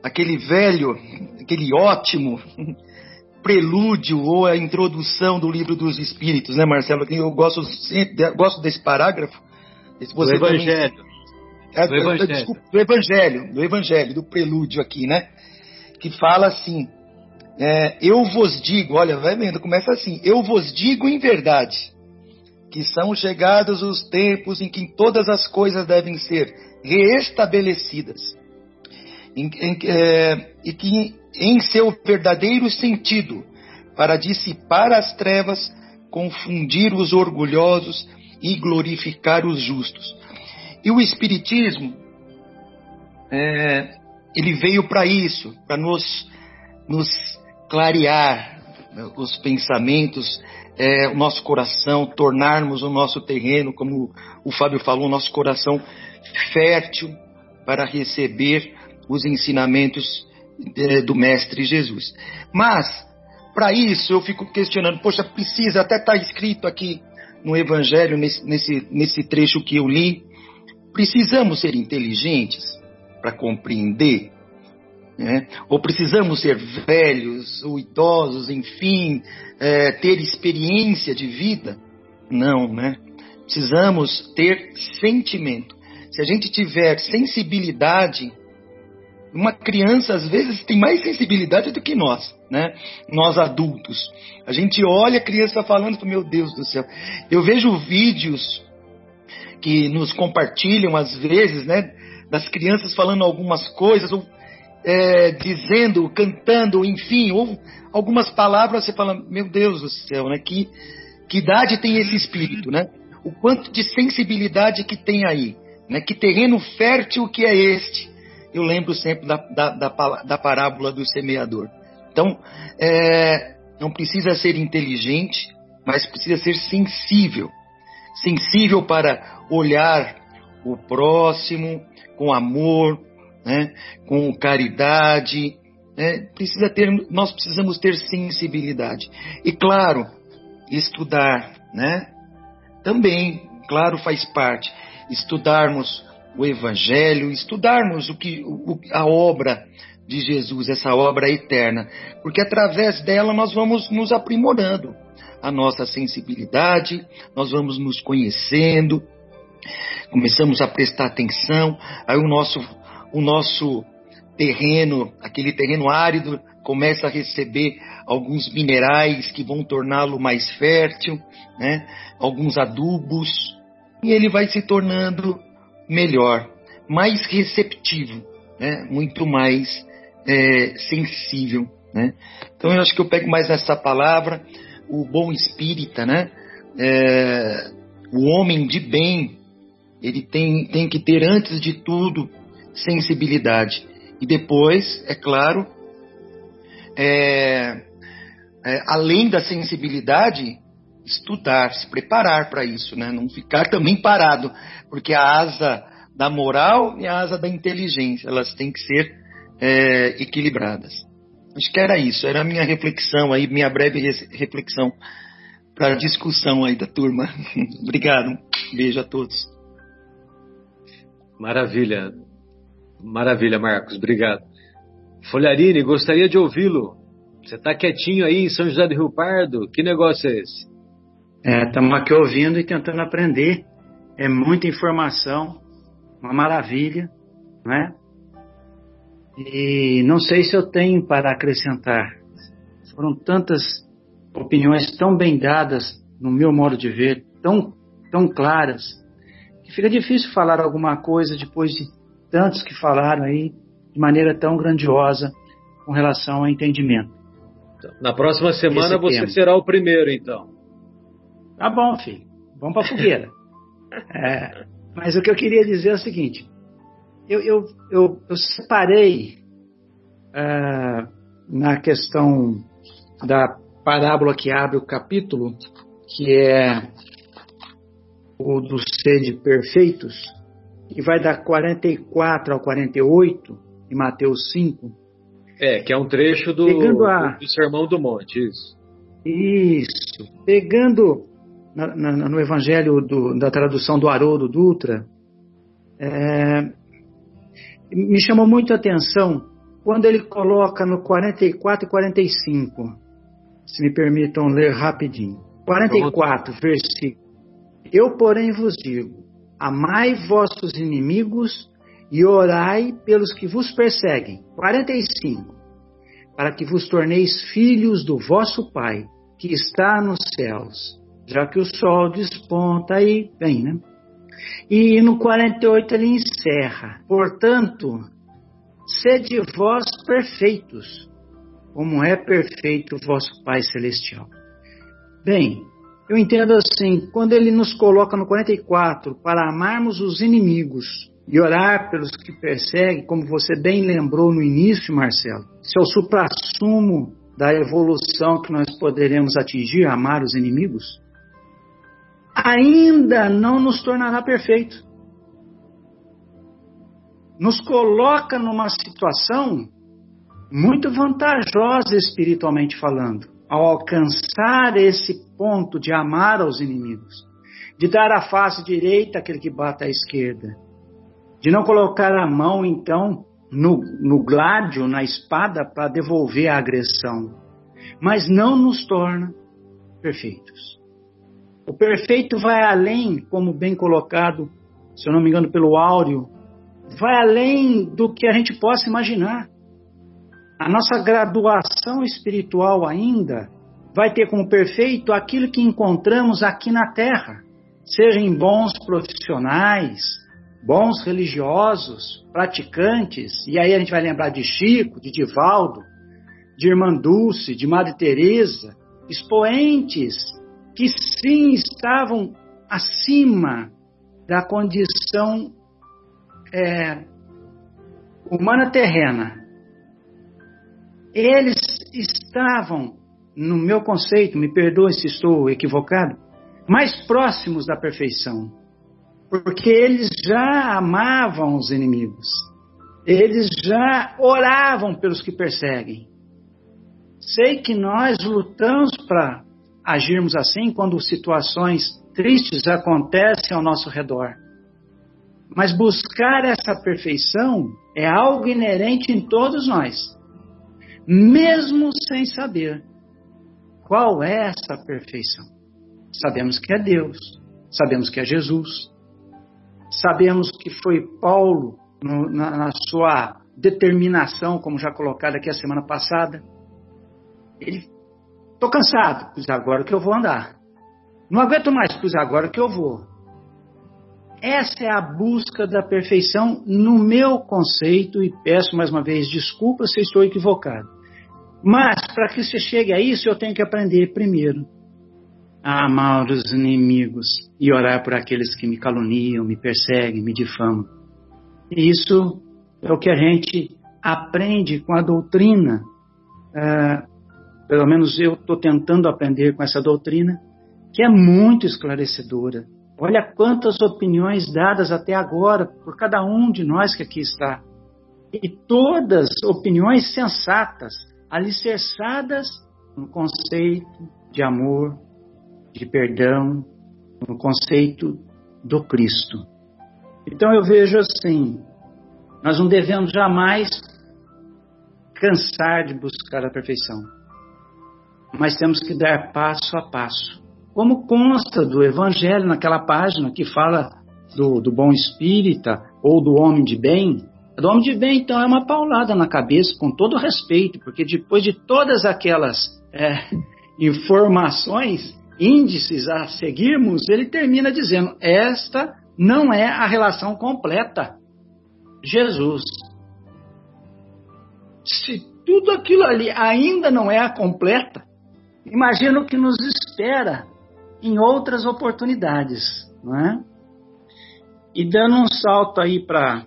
aquele velho, aquele ótimo prelúdio ou a introdução do livro dos Espíritos, né, Marcelo? Eu gosto, gosto desse parágrafo. do Evangelho. Também, é, do, evangelho. Desculpa, do Evangelho, do Evangelho, do prelúdio aqui, né? Que fala assim: é, Eu vos digo, olha, vai vendo, começa assim: Eu vos digo em verdade que são chegados os tempos em que todas as coisas devem ser reestabelecidas em, em, é, e que em seu verdadeiro sentido, para dissipar as trevas, confundir os orgulhosos e glorificar os justos. E o Espiritismo, é, ele veio para isso, para nos, nos clarear né, os pensamentos, é, o nosso coração, tornarmos o nosso terreno, como o Fábio falou, o nosso coração fértil para receber os ensinamentos é, do Mestre Jesus. Mas, para isso, eu fico questionando, poxa, precisa, até estar tá escrito aqui no Evangelho, nesse, nesse, nesse trecho que eu li, precisamos ser inteligentes para compreender? Né? Ou precisamos ser velhos ou idosos, enfim, é, ter experiência de vida? Não, né? Precisamos ter sentimento. Se a gente tiver sensibilidade uma criança, às vezes, tem mais sensibilidade do que nós, né? Nós adultos. A gente olha a criança falando, meu Deus do céu. Eu vejo vídeos que nos compartilham, às vezes, né? Das crianças falando algumas coisas, ou é, dizendo, cantando, enfim, ou algumas palavras, você fala, meu Deus do céu, né? Que, que idade tem esse espírito, né? O quanto de sensibilidade que tem aí, né? Que terreno fértil que é este eu lembro sempre da, da, da, da parábola do semeador. Então, é, não precisa ser inteligente, mas precisa ser sensível. sensível para olhar o próximo com amor, né, com caridade. Né, precisa ter, nós precisamos ter sensibilidade. E claro, estudar, né? Também, claro, faz parte. Estudarmos o Evangelho, estudarmos o que, o, a obra de Jesus, essa obra eterna, porque através dela nós vamos nos aprimorando a nossa sensibilidade, nós vamos nos conhecendo, começamos a prestar atenção, aí o nosso, o nosso terreno, aquele terreno árido, começa a receber alguns minerais que vão torná-lo mais fértil, né? alguns adubos, e ele vai se tornando melhor, mais receptivo, né? muito mais é, sensível. Né? Então eu acho que eu pego mais essa palavra, o bom espírita, né? É, o homem de bem, ele tem, tem que ter antes de tudo sensibilidade. E depois, é claro, é, é, além da sensibilidade, estudar, se preparar para isso, né? não ficar também parado, porque a asa da moral e a asa da inteligência, elas têm que ser é, equilibradas. Acho que era isso, era a minha reflexão aí, minha breve reflexão para a discussão aí da turma. Obrigado, beijo a todos. Maravilha, maravilha, Marcos, obrigado. Folharine, gostaria de ouvi-lo. Você está quietinho aí em São José do Rio Pardo? Que negócio é esse? Estamos é, aqui ouvindo e tentando aprender. É muita informação, uma maravilha, né? E não sei se eu tenho para acrescentar. Foram tantas opiniões tão bem dadas, no meu modo de ver, tão, tão claras, que fica difícil falar alguma coisa depois de tantos que falaram aí de maneira tão grandiosa com relação ao entendimento. Na próxima semana Esse você tema. será o primeiro, então. Tá bom, filho. Vamos para a fogueira. é, mas o que eu queria dizer é o seguinte: eu, eu, eu, eu separei uh, na questão da parábola que abre o capítulo, que é o dos sede perfeitos, que vai da 44 ao 48, em Mateus 5. É, que é um trecho do, a... do, do Sermão do Monte, isso. Isso. Pegando na, na, no Evangelho do, da tradução do Haroldo Dutra, é, me chamou muito a atenção quando ele coloca no 44 e 45. Se me permitam ler rapidinho. 44, versículo. Eu, porém, vos digo: amai vossos inimigos e orai pelos que vos perseguem. 45. Para que vos torneis filhos do vosso Pai, que está nos céus, já que o sol desponta aí, bem, né? E no 48 ele encerra: Portanto, sede vós perfeitos, como é perfeito o vosso Pai Celestial. Bem, eu entendo assim, quando ele nos coloca no 44 para amarmos os inimigos e orar pelos que perseguem, como você bem lembrou no início, Marcelo, se é o suprassumo da evolução que nós poderemos atingir, amar os inimigos, ainda não nos tornará perfeito. Nos coloca numa situação muito vantajosa espiritualmente falando, ao alcançar esse ponto de amar aos inimigos, de dar a face direita àquele que bate à esquerda, de não colocar a mão então no, no gládio, na espada, para devolver a agressão, mas não nos torna perfeitos. O perfeito vai além, como bem colocado, se eu não me engano, pelo áureo, vai além do que a gente possa imaginar. A nossa graduação espiritual ainda vai ter como perfeito aquilo que encontramos aqui na Terra, seja em bons profissionais, bons religiosos, praticantes, e aí a gente vai lembrar de Chico, de Divaldo, de Irmã Dulce, de Madre Teresa, expoentes que sim estavam acima da condição é, humana terrena. Eles estavam, no meu conceito, me perdoe se estou equivocado, mais próximos da perfeição, porque eles já amavam os inimigos, eles já oravam pelos que perseguem. Sei que nós lutamos para agirmos assim quando situações tristes acontecem ao nosso redor. Mas buscar essa perfeição é algo inerente em todos nós, mesmo sem saber qual é essa perfeição. Sabemos que é Deus, sabemos que é Jesus, sabemos que foi Paulo no, na, na sua determinação, como já colocado aqui a semana passada. Ele, estou cansado, pois agora que eu vou andar. Não aguento mais, pois agora que eu vou. Essa é a busca da perfeição no meu conceito, e peço mais uma vez desculpa se estou equivocado. Mas, para que você chegue a isso, eu tenho que aprender primeiro a amar os inimigos e orar por aqueles que me caluniam, me perseguem, me difamam. E isso é o que a gente aprende com a doutrina. Uh, pelo menos eu estou tentando aprender com essa doutrina, que é muito esclarecedora. Olha quantas opiniões dadas até agora por cada um de nós que aqui está. E todas opiniões sensatas, alicerçadas no conceito de amor, de perdão, no conceito do Cristo. Então eu vejo assim: nós não devemos jamais cansar de buscar a perfeição, mas temos que dar passo a passo. Como consta do Evangelho naquela página que fala do, do bom espírita ou do homem de bem, do homem de bem, então, é uma paulada na cabeça, com todo respeito, porque depois de todas aquelas é, informações, índices a seguirmos, ele termina dizendo: esta não é a relação completa. Jesus. Se tudo aquilo ali ainda não é a completa, imagina o que nos espera em outras oportunidades, não é? E dando um salto aí para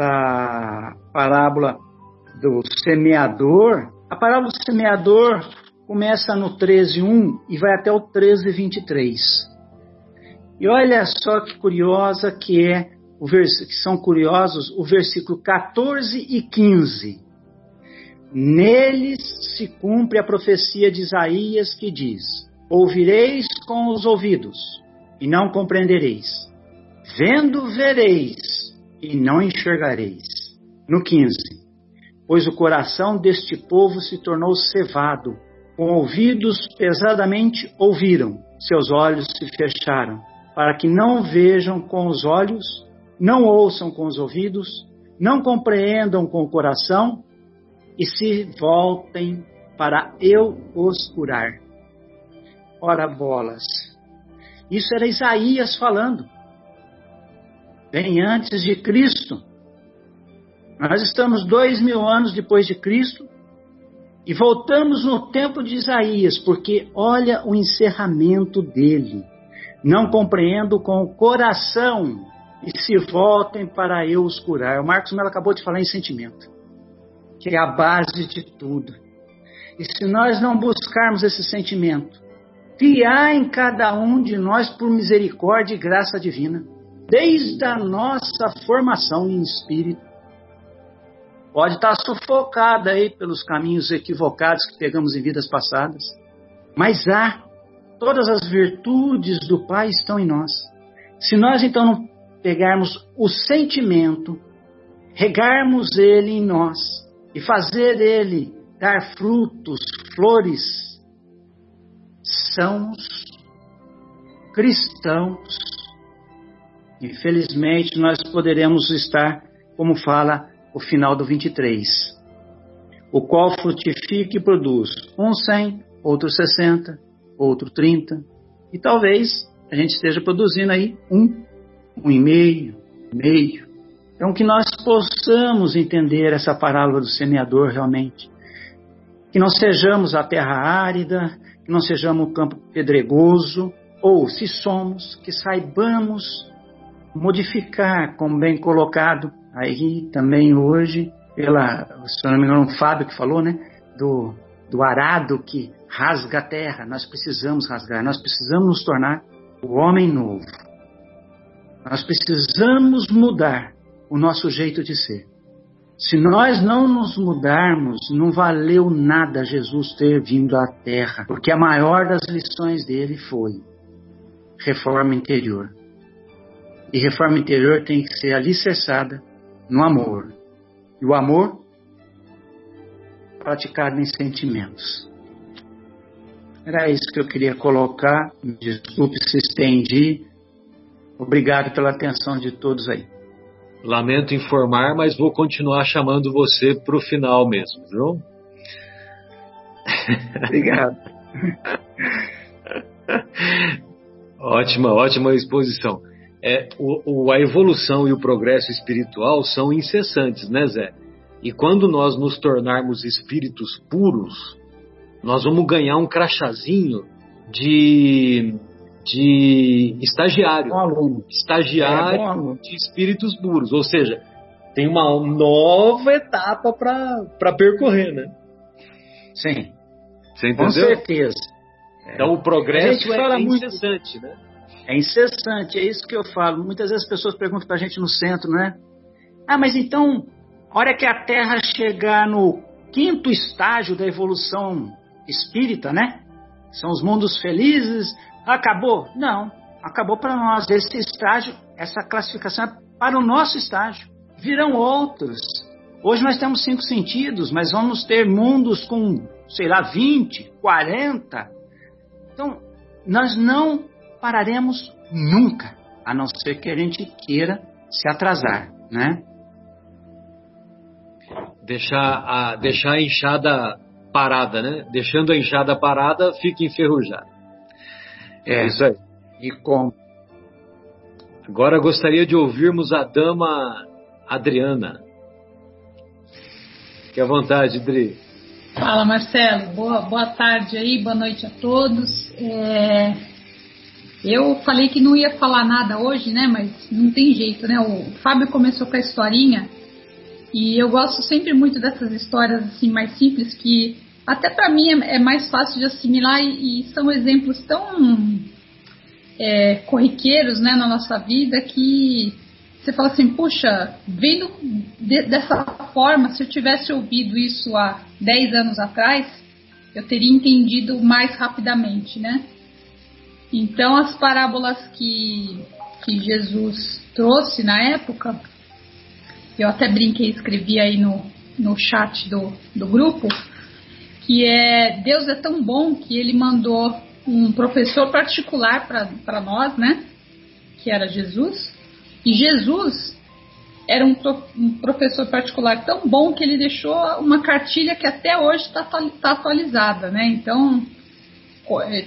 a parábola do semeador, a parábola do semeador começa no 13:1 e vai até o 13:23. E olha só que curiosa que é o vers... que são curiosos o versículo 14 e 15. Neles se cumpre a profecia de Isaías que diz: Ouvireis com os ouvidos e não compreendereis. Vendo vereis e não enxergareis. No 15. Pois o coração deste povo se tornou cevado, com ouvidos pesadamente ouviram, seus olhos se fecharam, para que não vejam com os olhos, não ouçam com os ouvidos, não compreendam com o coração e se voltem para eu os curar. Ora bolas. Isso era Isaías falando. Bem antes de Cristo. Nós estamos dois mil anos depois de Cristo e voltamos no tempo de Isaías, porque olha o encerramento dele. Não compreendo com o coração e se voltem para eu os curar. O Marcos Melo acabou de falar em sentimento, que é a base de tudo. E se nós não buscarmos esse sentimento, criar em cada um de nós por misericórdia e graça divina, desde a nossa formação em espírito. Pode estar sufocada aí pelos caminhos equivocados que pegamos em vidas passadas, mas há todas as virtudes do Pai estão em nós. Se nós então não pegarmos o sentimento, regarmos ele em nós e fazer ele dar frutos, flores, sãos, cristãos. Infelizmente, nós poderemos estar, como fala o final do 23, o qual frutifica e produz um 100, outro 60, outro 30, e talvez a gente esteja produzindo aí um, um e meio, meio. Então, que nós possamos entender essa parábola do semeador realmente. Que não sejamos a terra árida, que não sejamos um campo pedregoso, ou se somos, que saibamos modificar, como bem colocado aí também hoje, pela, se não me engano, o Fábio que falou, né, do, do arado que rasga a terra, nós precisamos rasgar, nós precisamos nos tornar o homem novo. Nós precisamos mudar o nosso jeito de ser. Se nós não nos mudarmos, não valeu nada Jesus ter vindo à Terra, porque a maior das lições dele foi reforma interior. E reforma interior tem que ser alicerçada no amor. E o amor praticado em sentimentos. Era isso que eu queria colocar. Desculpe se estendi. Obrigado pela atenção de todos aí. Lamento informar, mas vou continuar chamando você para o final mesmo, viu? Obrigado. ótima, ótima exposição. É, o, o, a evolução e o progresso espiritual são incessantes, né, Zé? E quando nós nos tornarmos espíritos puros, nós vamos ganhar um crachazinho de, de estagiário. Bom aluno. Estagiário é, aluno. de espíritos puros. Ou seja, tem uma nova etapa para percorrer, né? Sim. Você entendeu? Com certeza. Então o progresso é, incessante, muito... né? É incessante, é isso que eu falo. Muitas vezes as pessoas perguntam para a gente no centro, né? Ah, mas então hora que a Terra chegar no quinto estágio da evolução espírita, né? São os mundos felizes, acabou? Não, acabou para nós. Esse estágio, essa classificação é para o nosso estágio. Virão outros. Hoje nós temos cinco sentidos, mas vamos ter mundos com, sei lá, 20, 40. Então, nós não pararemos nunca, a não ser que a gente queira se atrasar, né? deixar a, deixar a enxada parada, né? Deixando a enxada parada, fica enferrujada. É isso aí. E como? Agora gostaria de ouvirmos a dama Adriana. Fique à vontade, Dri. Fala, Marcelo. Boa, boa tarde aí, boa noite a todos. É, eu falei que não ia falar nada hoje, né? Mas não tem jeito, né? O Fábio começou com a historinha e eu gosto sempre muito dessas histórias assim mais simples que até para mim é, é, mais fácil de assimilar e, e são exemplos tão é, corriqueiros né, na nossa vida que você fala assim, puxa, vendo de, dessa forma, se eu tivesse ouvido isso há 10 anos atrás, eu teria entendido mais rapidamente, né? Então as parábolas que, que Jesus trouxe na época, eu até brinquei, escrevi aí no, no chat do, do grupo, que é Deus é tão bom que ele mandou um professor particular para nós, né? Que era Jesus. E Jesus era um, um, professor particular tão bom que ele deixou uma cartilha que até hoje está tá atualizada, né? Então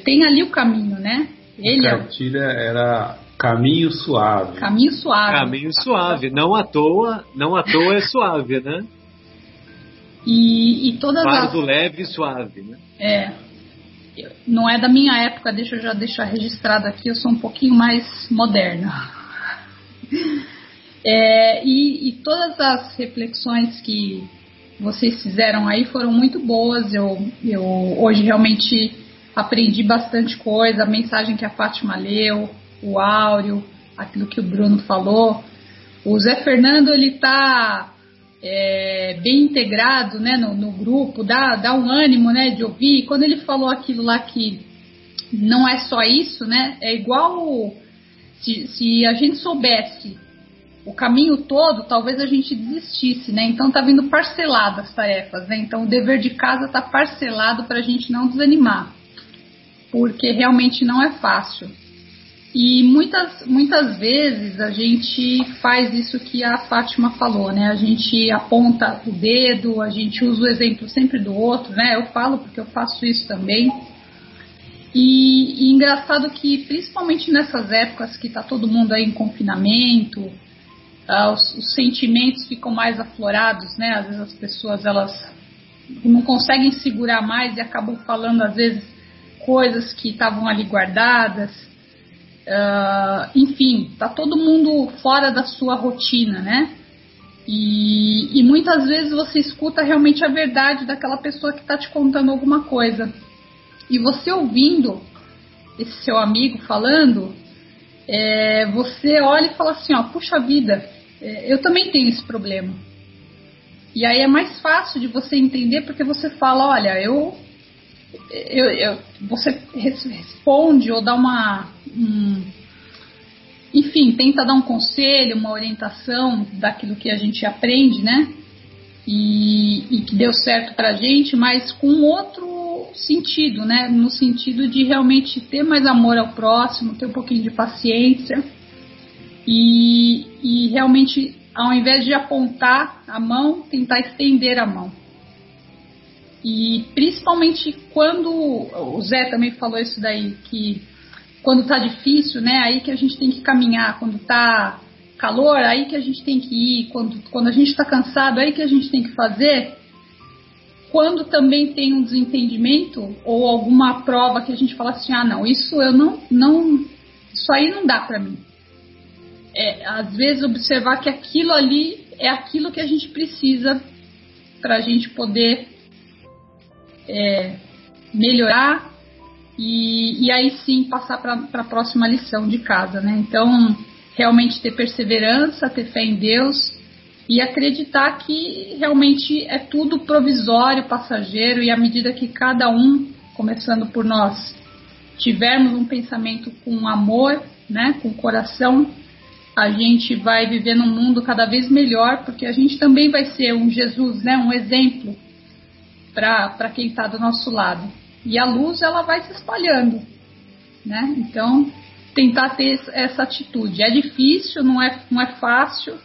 tem ali o caminho, né? Ele a é cartilha é... era Caminho suave. Caminho suave. Caminho suave. Não à toa, não à toa é suave, né? E, e todas Fardo as... leve e suave, né? É. Não é da minha época, deixa eu já deixar registrado aqui, eu sou um pouquinho mais moderna. É, e, e todas as reflexões que vocês fizeram aí foram muito boas. Eu, eu hoje realmente aprendi bastante coisa, a mensagem que a Fátima leu, o Áureo, aquilo que o Bruno falou. O Zé Fernando ele está é, bem integrado né, no, no, grupo, dá, dá um ânimo né, de ouvir. E quando ele falou aquilo lá que não é só isso, né, é igual se, se a gente soubesse o caminho todo, talvez a gente desistisse, né? Então tá vindo parcelado as tarefas, né? Então o dever de casa tá parcelado para a gente não desanimar, porque realmente não é fácil. E muitas, muitas vezes a gente faz isso que a Fátima falou, né? A gente aponta o dedo, a gente usa o exemplo sempre do outro, né? Eu falo porque eu faço isso também. E, e engraçado que, principalmente nessas épocas que está todo mundo aí em confinamento, uh, os, os, sentimentos ficam mais aflorados, né? Às vezes as pessoas elas não conseguem segurar mais e acabam falando às vezes coisas que estavam ali guardadas. Uh, enfim, tá todo mundo fora da sua rotina, né? E, e, muitas vezes você escuta realmente a verdade daquela pessoa que está te contando alguma coisa. E você ouvindo esse seu amigo falando, é, você olha e fala assim, ó, puxa vida, é, eu também tenho esse problema. E aí é mais fácil de você entender porque você fala, olha, eu, eu, eu você responde ou dá uma, um, enfim, tenta dar um conselho, uma orientação daquilo que a gente aprende, né? E, e que deu certo pra gente, mas com outro sentido, né? No sentido de realmente ter mais amor ao próximo, ter um pouquinho de paciência e, e realmente, ao invés de apontar a mão, tentar estender a mão. E principalmente quando o Zé também falou isso daí, que quando tá difícil, né, aí que a gente tem que caminhar, quando tá calor, aí que a gente tem que ir, quando, quando a gente está cansado, aí que a gente tem que fazer. Quando também tem um desentendimento ou alguma prova que a gente fala assim, ah, não, isso eu não, não, isso aí não dá para mim. É, às vezes observar que aquilo ali é aquilo que a gente precisa para a gente poder é, melhorar e, e, aí sim passar para a próxima lição de casa, né? Então, realmente ter perseverança, ter fé em Deus e acreditar que realmente é tudo provisório, passageiro e à medida que cada um, começando por nós, tivermos um pensamento com amor, né, com coração a gente vai viver num mundo cada vez melhor, porque a gente também vai ser um Jesus, né, um exemplo para quem está do nosso lado. E a luz ela vai se espalhando, né? Então tentar ter essa atitude é difícil, não é não é fácil,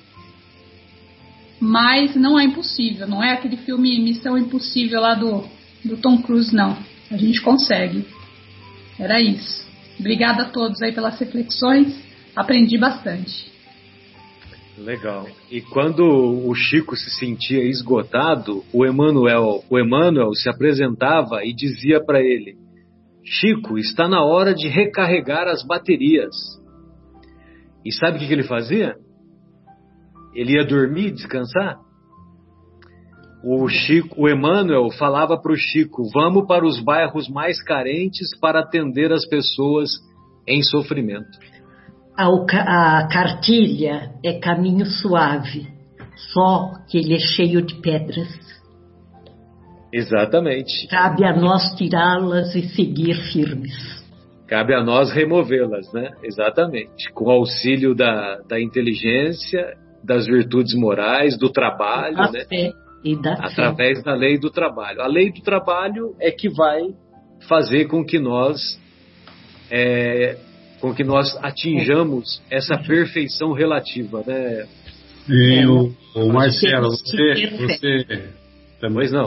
mas não é impossível. Não é aquele filme Missão Impossível lá do do Tom Cruise não. A gente consegue. Era isso. Obrigada a todos aí pelas reflexões aprendi bastante. Legal. E quando o Chico se sentia esgotado, o Emmanuel, o Emmanuel se apresentava e dizia para ele: Chico, está na hora de recarregar as baterias. E sabe o que, que ele fazia? Ele ia dormir, descansar. O Chico, o Emmanuel falava para o Chico: vamos para os bairros mais carentes para atender as pessoas em sofrimento. A, cartilha é caminho suave, só que ele é cheio de pedras. Exatamente. Cabe a nós tirá-las e seguir firmes. Cabe a nós removê-las, né? Exatamente. Com o auxílio da, da inteligência, das virtudes morais, do trabalho, da né? Fé e da Através fé. da lei do trabalho. A lei do trabalho é que vai fazer com que nós é, com que nós atinjamos essa perfeição relativa, né? E o, o Marcelo, você, você também não.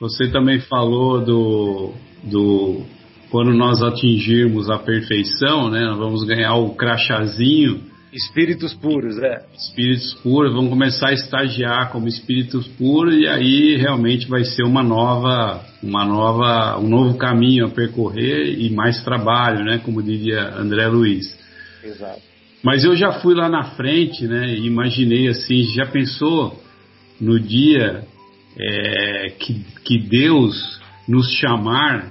Você também falou do, do quando nós atingirmos a perfeição, né? Nós vamos ganhar o crachazinho Espíritos puros, é. Espíritos puros, vão começar a estagiar como espíritos puros e aí realmente vai ser uma nova, uma nova, um novo caminho a percorrer e mais trabalho, né? Como diria André Luiz. Exato. Mas eu já fui lá na frente, né? E imaginei assim, já pensou no dia é, que, que Deus nos chamar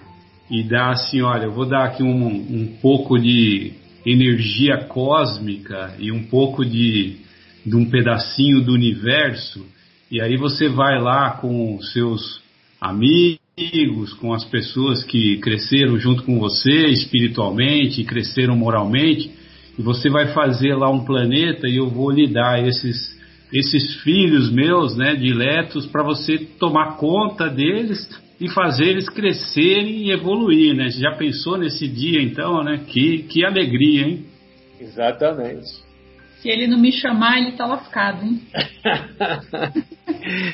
e dar assim, olha, eu vou dar aqui um, um pouco de energia cósmica e um pouco de, de um pedacinho do universo, e aí você vai lá com seus amigos, com as pessoas que cresceram junto com você espiritualmente, cresceram moralmente, e você vai fazer lá um planeta e eu vou lhe dar esses esses filhos meus, né, diletos, para você tomar conta deles e fazer eles crescerem e evoluir, né? Você já pensou nesse dia então, né? Que, que alegria, hein? Exatamente. Se ele não me chamar, ele tá lascado, hein?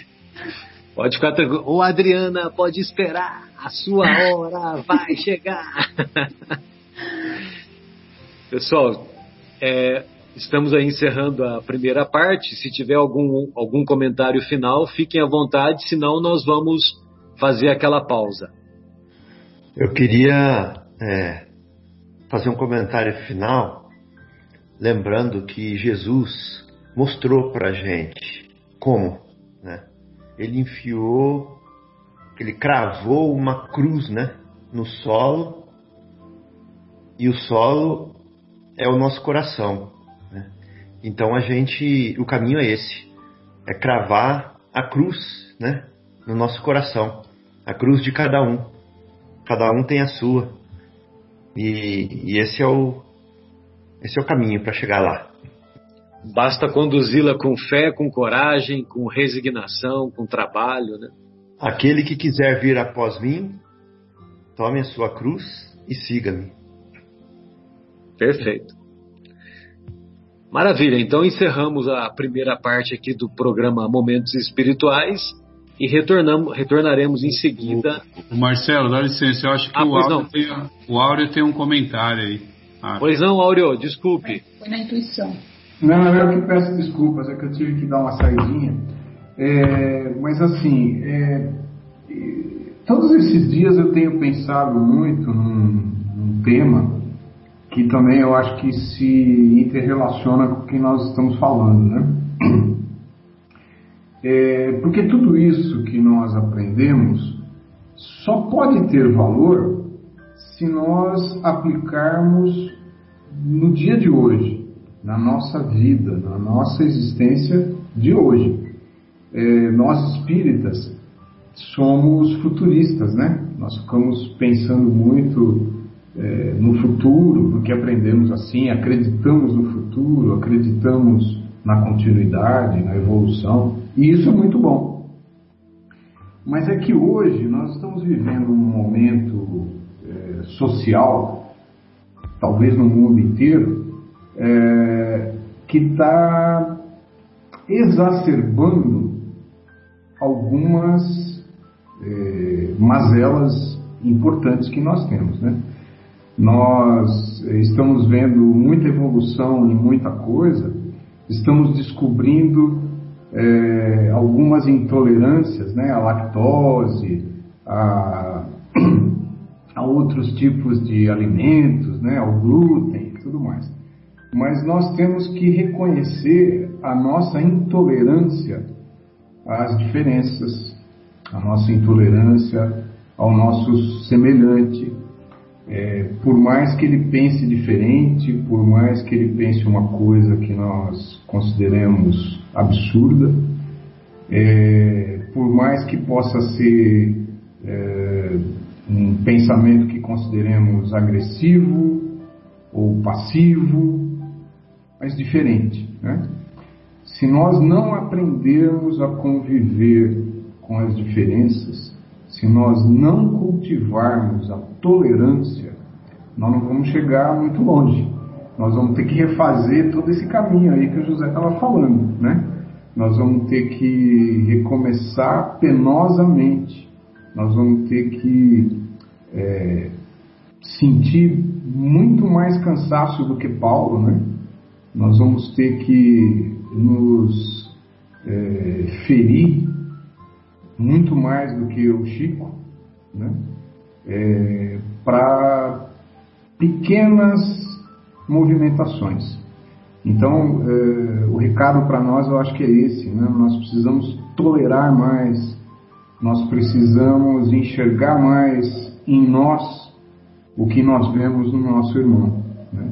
pode ficar tranquilo. Ô Adriana, pode esperar. A sua hora vai chegar. Pessoal, é, estamos aí encerrando a primeira parte. Se tiver algum, algum comentário final, fiquem à vontade, senão nós vamos fazer aquela pausa. Eu queria é, fazer um comentário final, lembrando que Jesus mostrou para gente como, né? Ele enfiou, ele cravou uma cruz, né? no solo e o solo é o nosso coração. Né? Então a gente, o caminho é esse, é cravar a cruz, né, no nosso coração, a cruz de cada um. Cada um tem a sua e, e esse é o esse é o caminho para chegar lá. Basta conduzi-la com fé, com coragem, com resignação, com trabalho, né? Aquele que quiser vir após mim, tome a sua cruz e siga-me. Perfeito. Maravilha, então encerramos a primeira parte aqui do programa Momentos Espirituais e retornamos, retornaremos em seguida. O Marcelo, dá licença, eu acho que ah, o, Áureo tem, o Áureo tem um comentário aí. Ah. Pois não, Áureo, desculpe. Foi na intuição. Não, eu que peço desculpas, é que eu tive que dar uma saidinha. É, mas assim, é, todos esses dias eu tenho pensado muito num, num tema que também eu acho que se interrelaciona com o que nós estamos falando, né? É, porque tudo isso que nós aprendemos só pode ter valor se nós aplicarmos no dia de hoje, na nossa vida, na nossa existência de hoje. É, nós espíritas somos futuristas, né? Nós ficamos pensando muito é, no futuro, porque aprendemos assim, acreditamos no futuro, acreditamos na continuidade, na evolução, e isso é muito bom. Mas é que hoje nós estamos vivendo um momento é, social, talvez no mundo inteiro, é, que está exacerbando algumas é, mazelas importantes que nós temos, né? Nós estamos vendo muita evolução em muita coisa, estamos descobrindo é, algumas intolerâncias, né, a lactose, a, a outros tipos de alimentos, né, ao glúten e tudo mais. Mas nós temos que reconhecer a nossa intolerância às diferenças, a nossa intolerância ao nosso semelhante, é, por mais que ele pense diferente, por mais que ele pense uma coisa que nós consideremos absurda, é, por mais que possa ser é, um pensamento que consideremos agressivo ou passivo, mas diferente. Né? Se nós não aprendermos a conviver com as diferenças, se nós não cultivarmos a tolerância, nós não vamos chegar muito longe. Nós vamos ter que refazer todo esse caminho aí que o José estava falando, né? Nós vamos ter que recomeçar penosamente. Nós vamos ter que é, sentir muito mais cansaço do que Paulo, né? Nós vamos ter que nos é, ferir muito mais do que o Chico, né? É, para pequenas movimentações. Então, é, o recado para nós eu acho que é esse: né? nós precisamos tolerar mais, nós precisamos enxergar mais em nós o que nós vemos no nosso irmão. Né?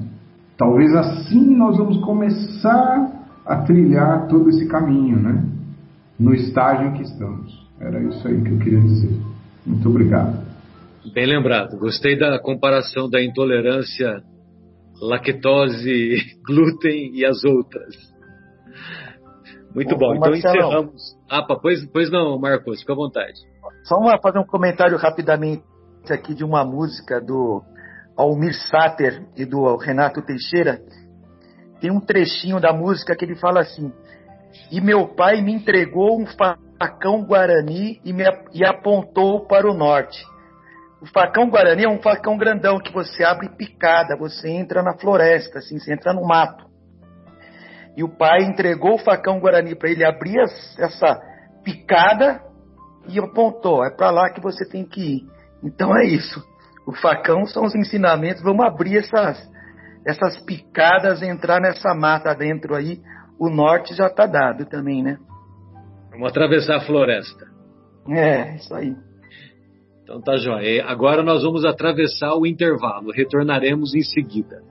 Talvez assim nós vamos começar a trilhar todo esse caminho, né? no estágio em que estamos. Era isso aí que eu queria dizer. Muito obrigado. Bem lembrado. Gostei da comparação da intolerância lactose, glúten e as outras. Muito bom. Então encerramos. Ah, pois, pois não, Marcos, fica à vontade. Só uma, fazer um comentário rapidamente aqui de uma música do Almir Sater e do Renato Teixeira. Tem um trechinho da música que ele fala assim: E meu pai me entregou um facão guarani e, me, e apontou para o norte. O facão guarani é um facão grandão que você abre picada, você entra na floresta, assim, você entra no mato. E o pai entregou o facão guarani para ele abrir essa picada e apontou: é para lá que você tem que ir. Então é isso. O facão são os ensinamentos. Vamos abrir essas, essas picadas, entrar nessa mata dentro aí. O norte já está dado também, né? Vamos atravessar a floresta. É, isso aí. Então tá jóia. Agora nós vamos atravessar o intervalo. Retornaremos em seguida.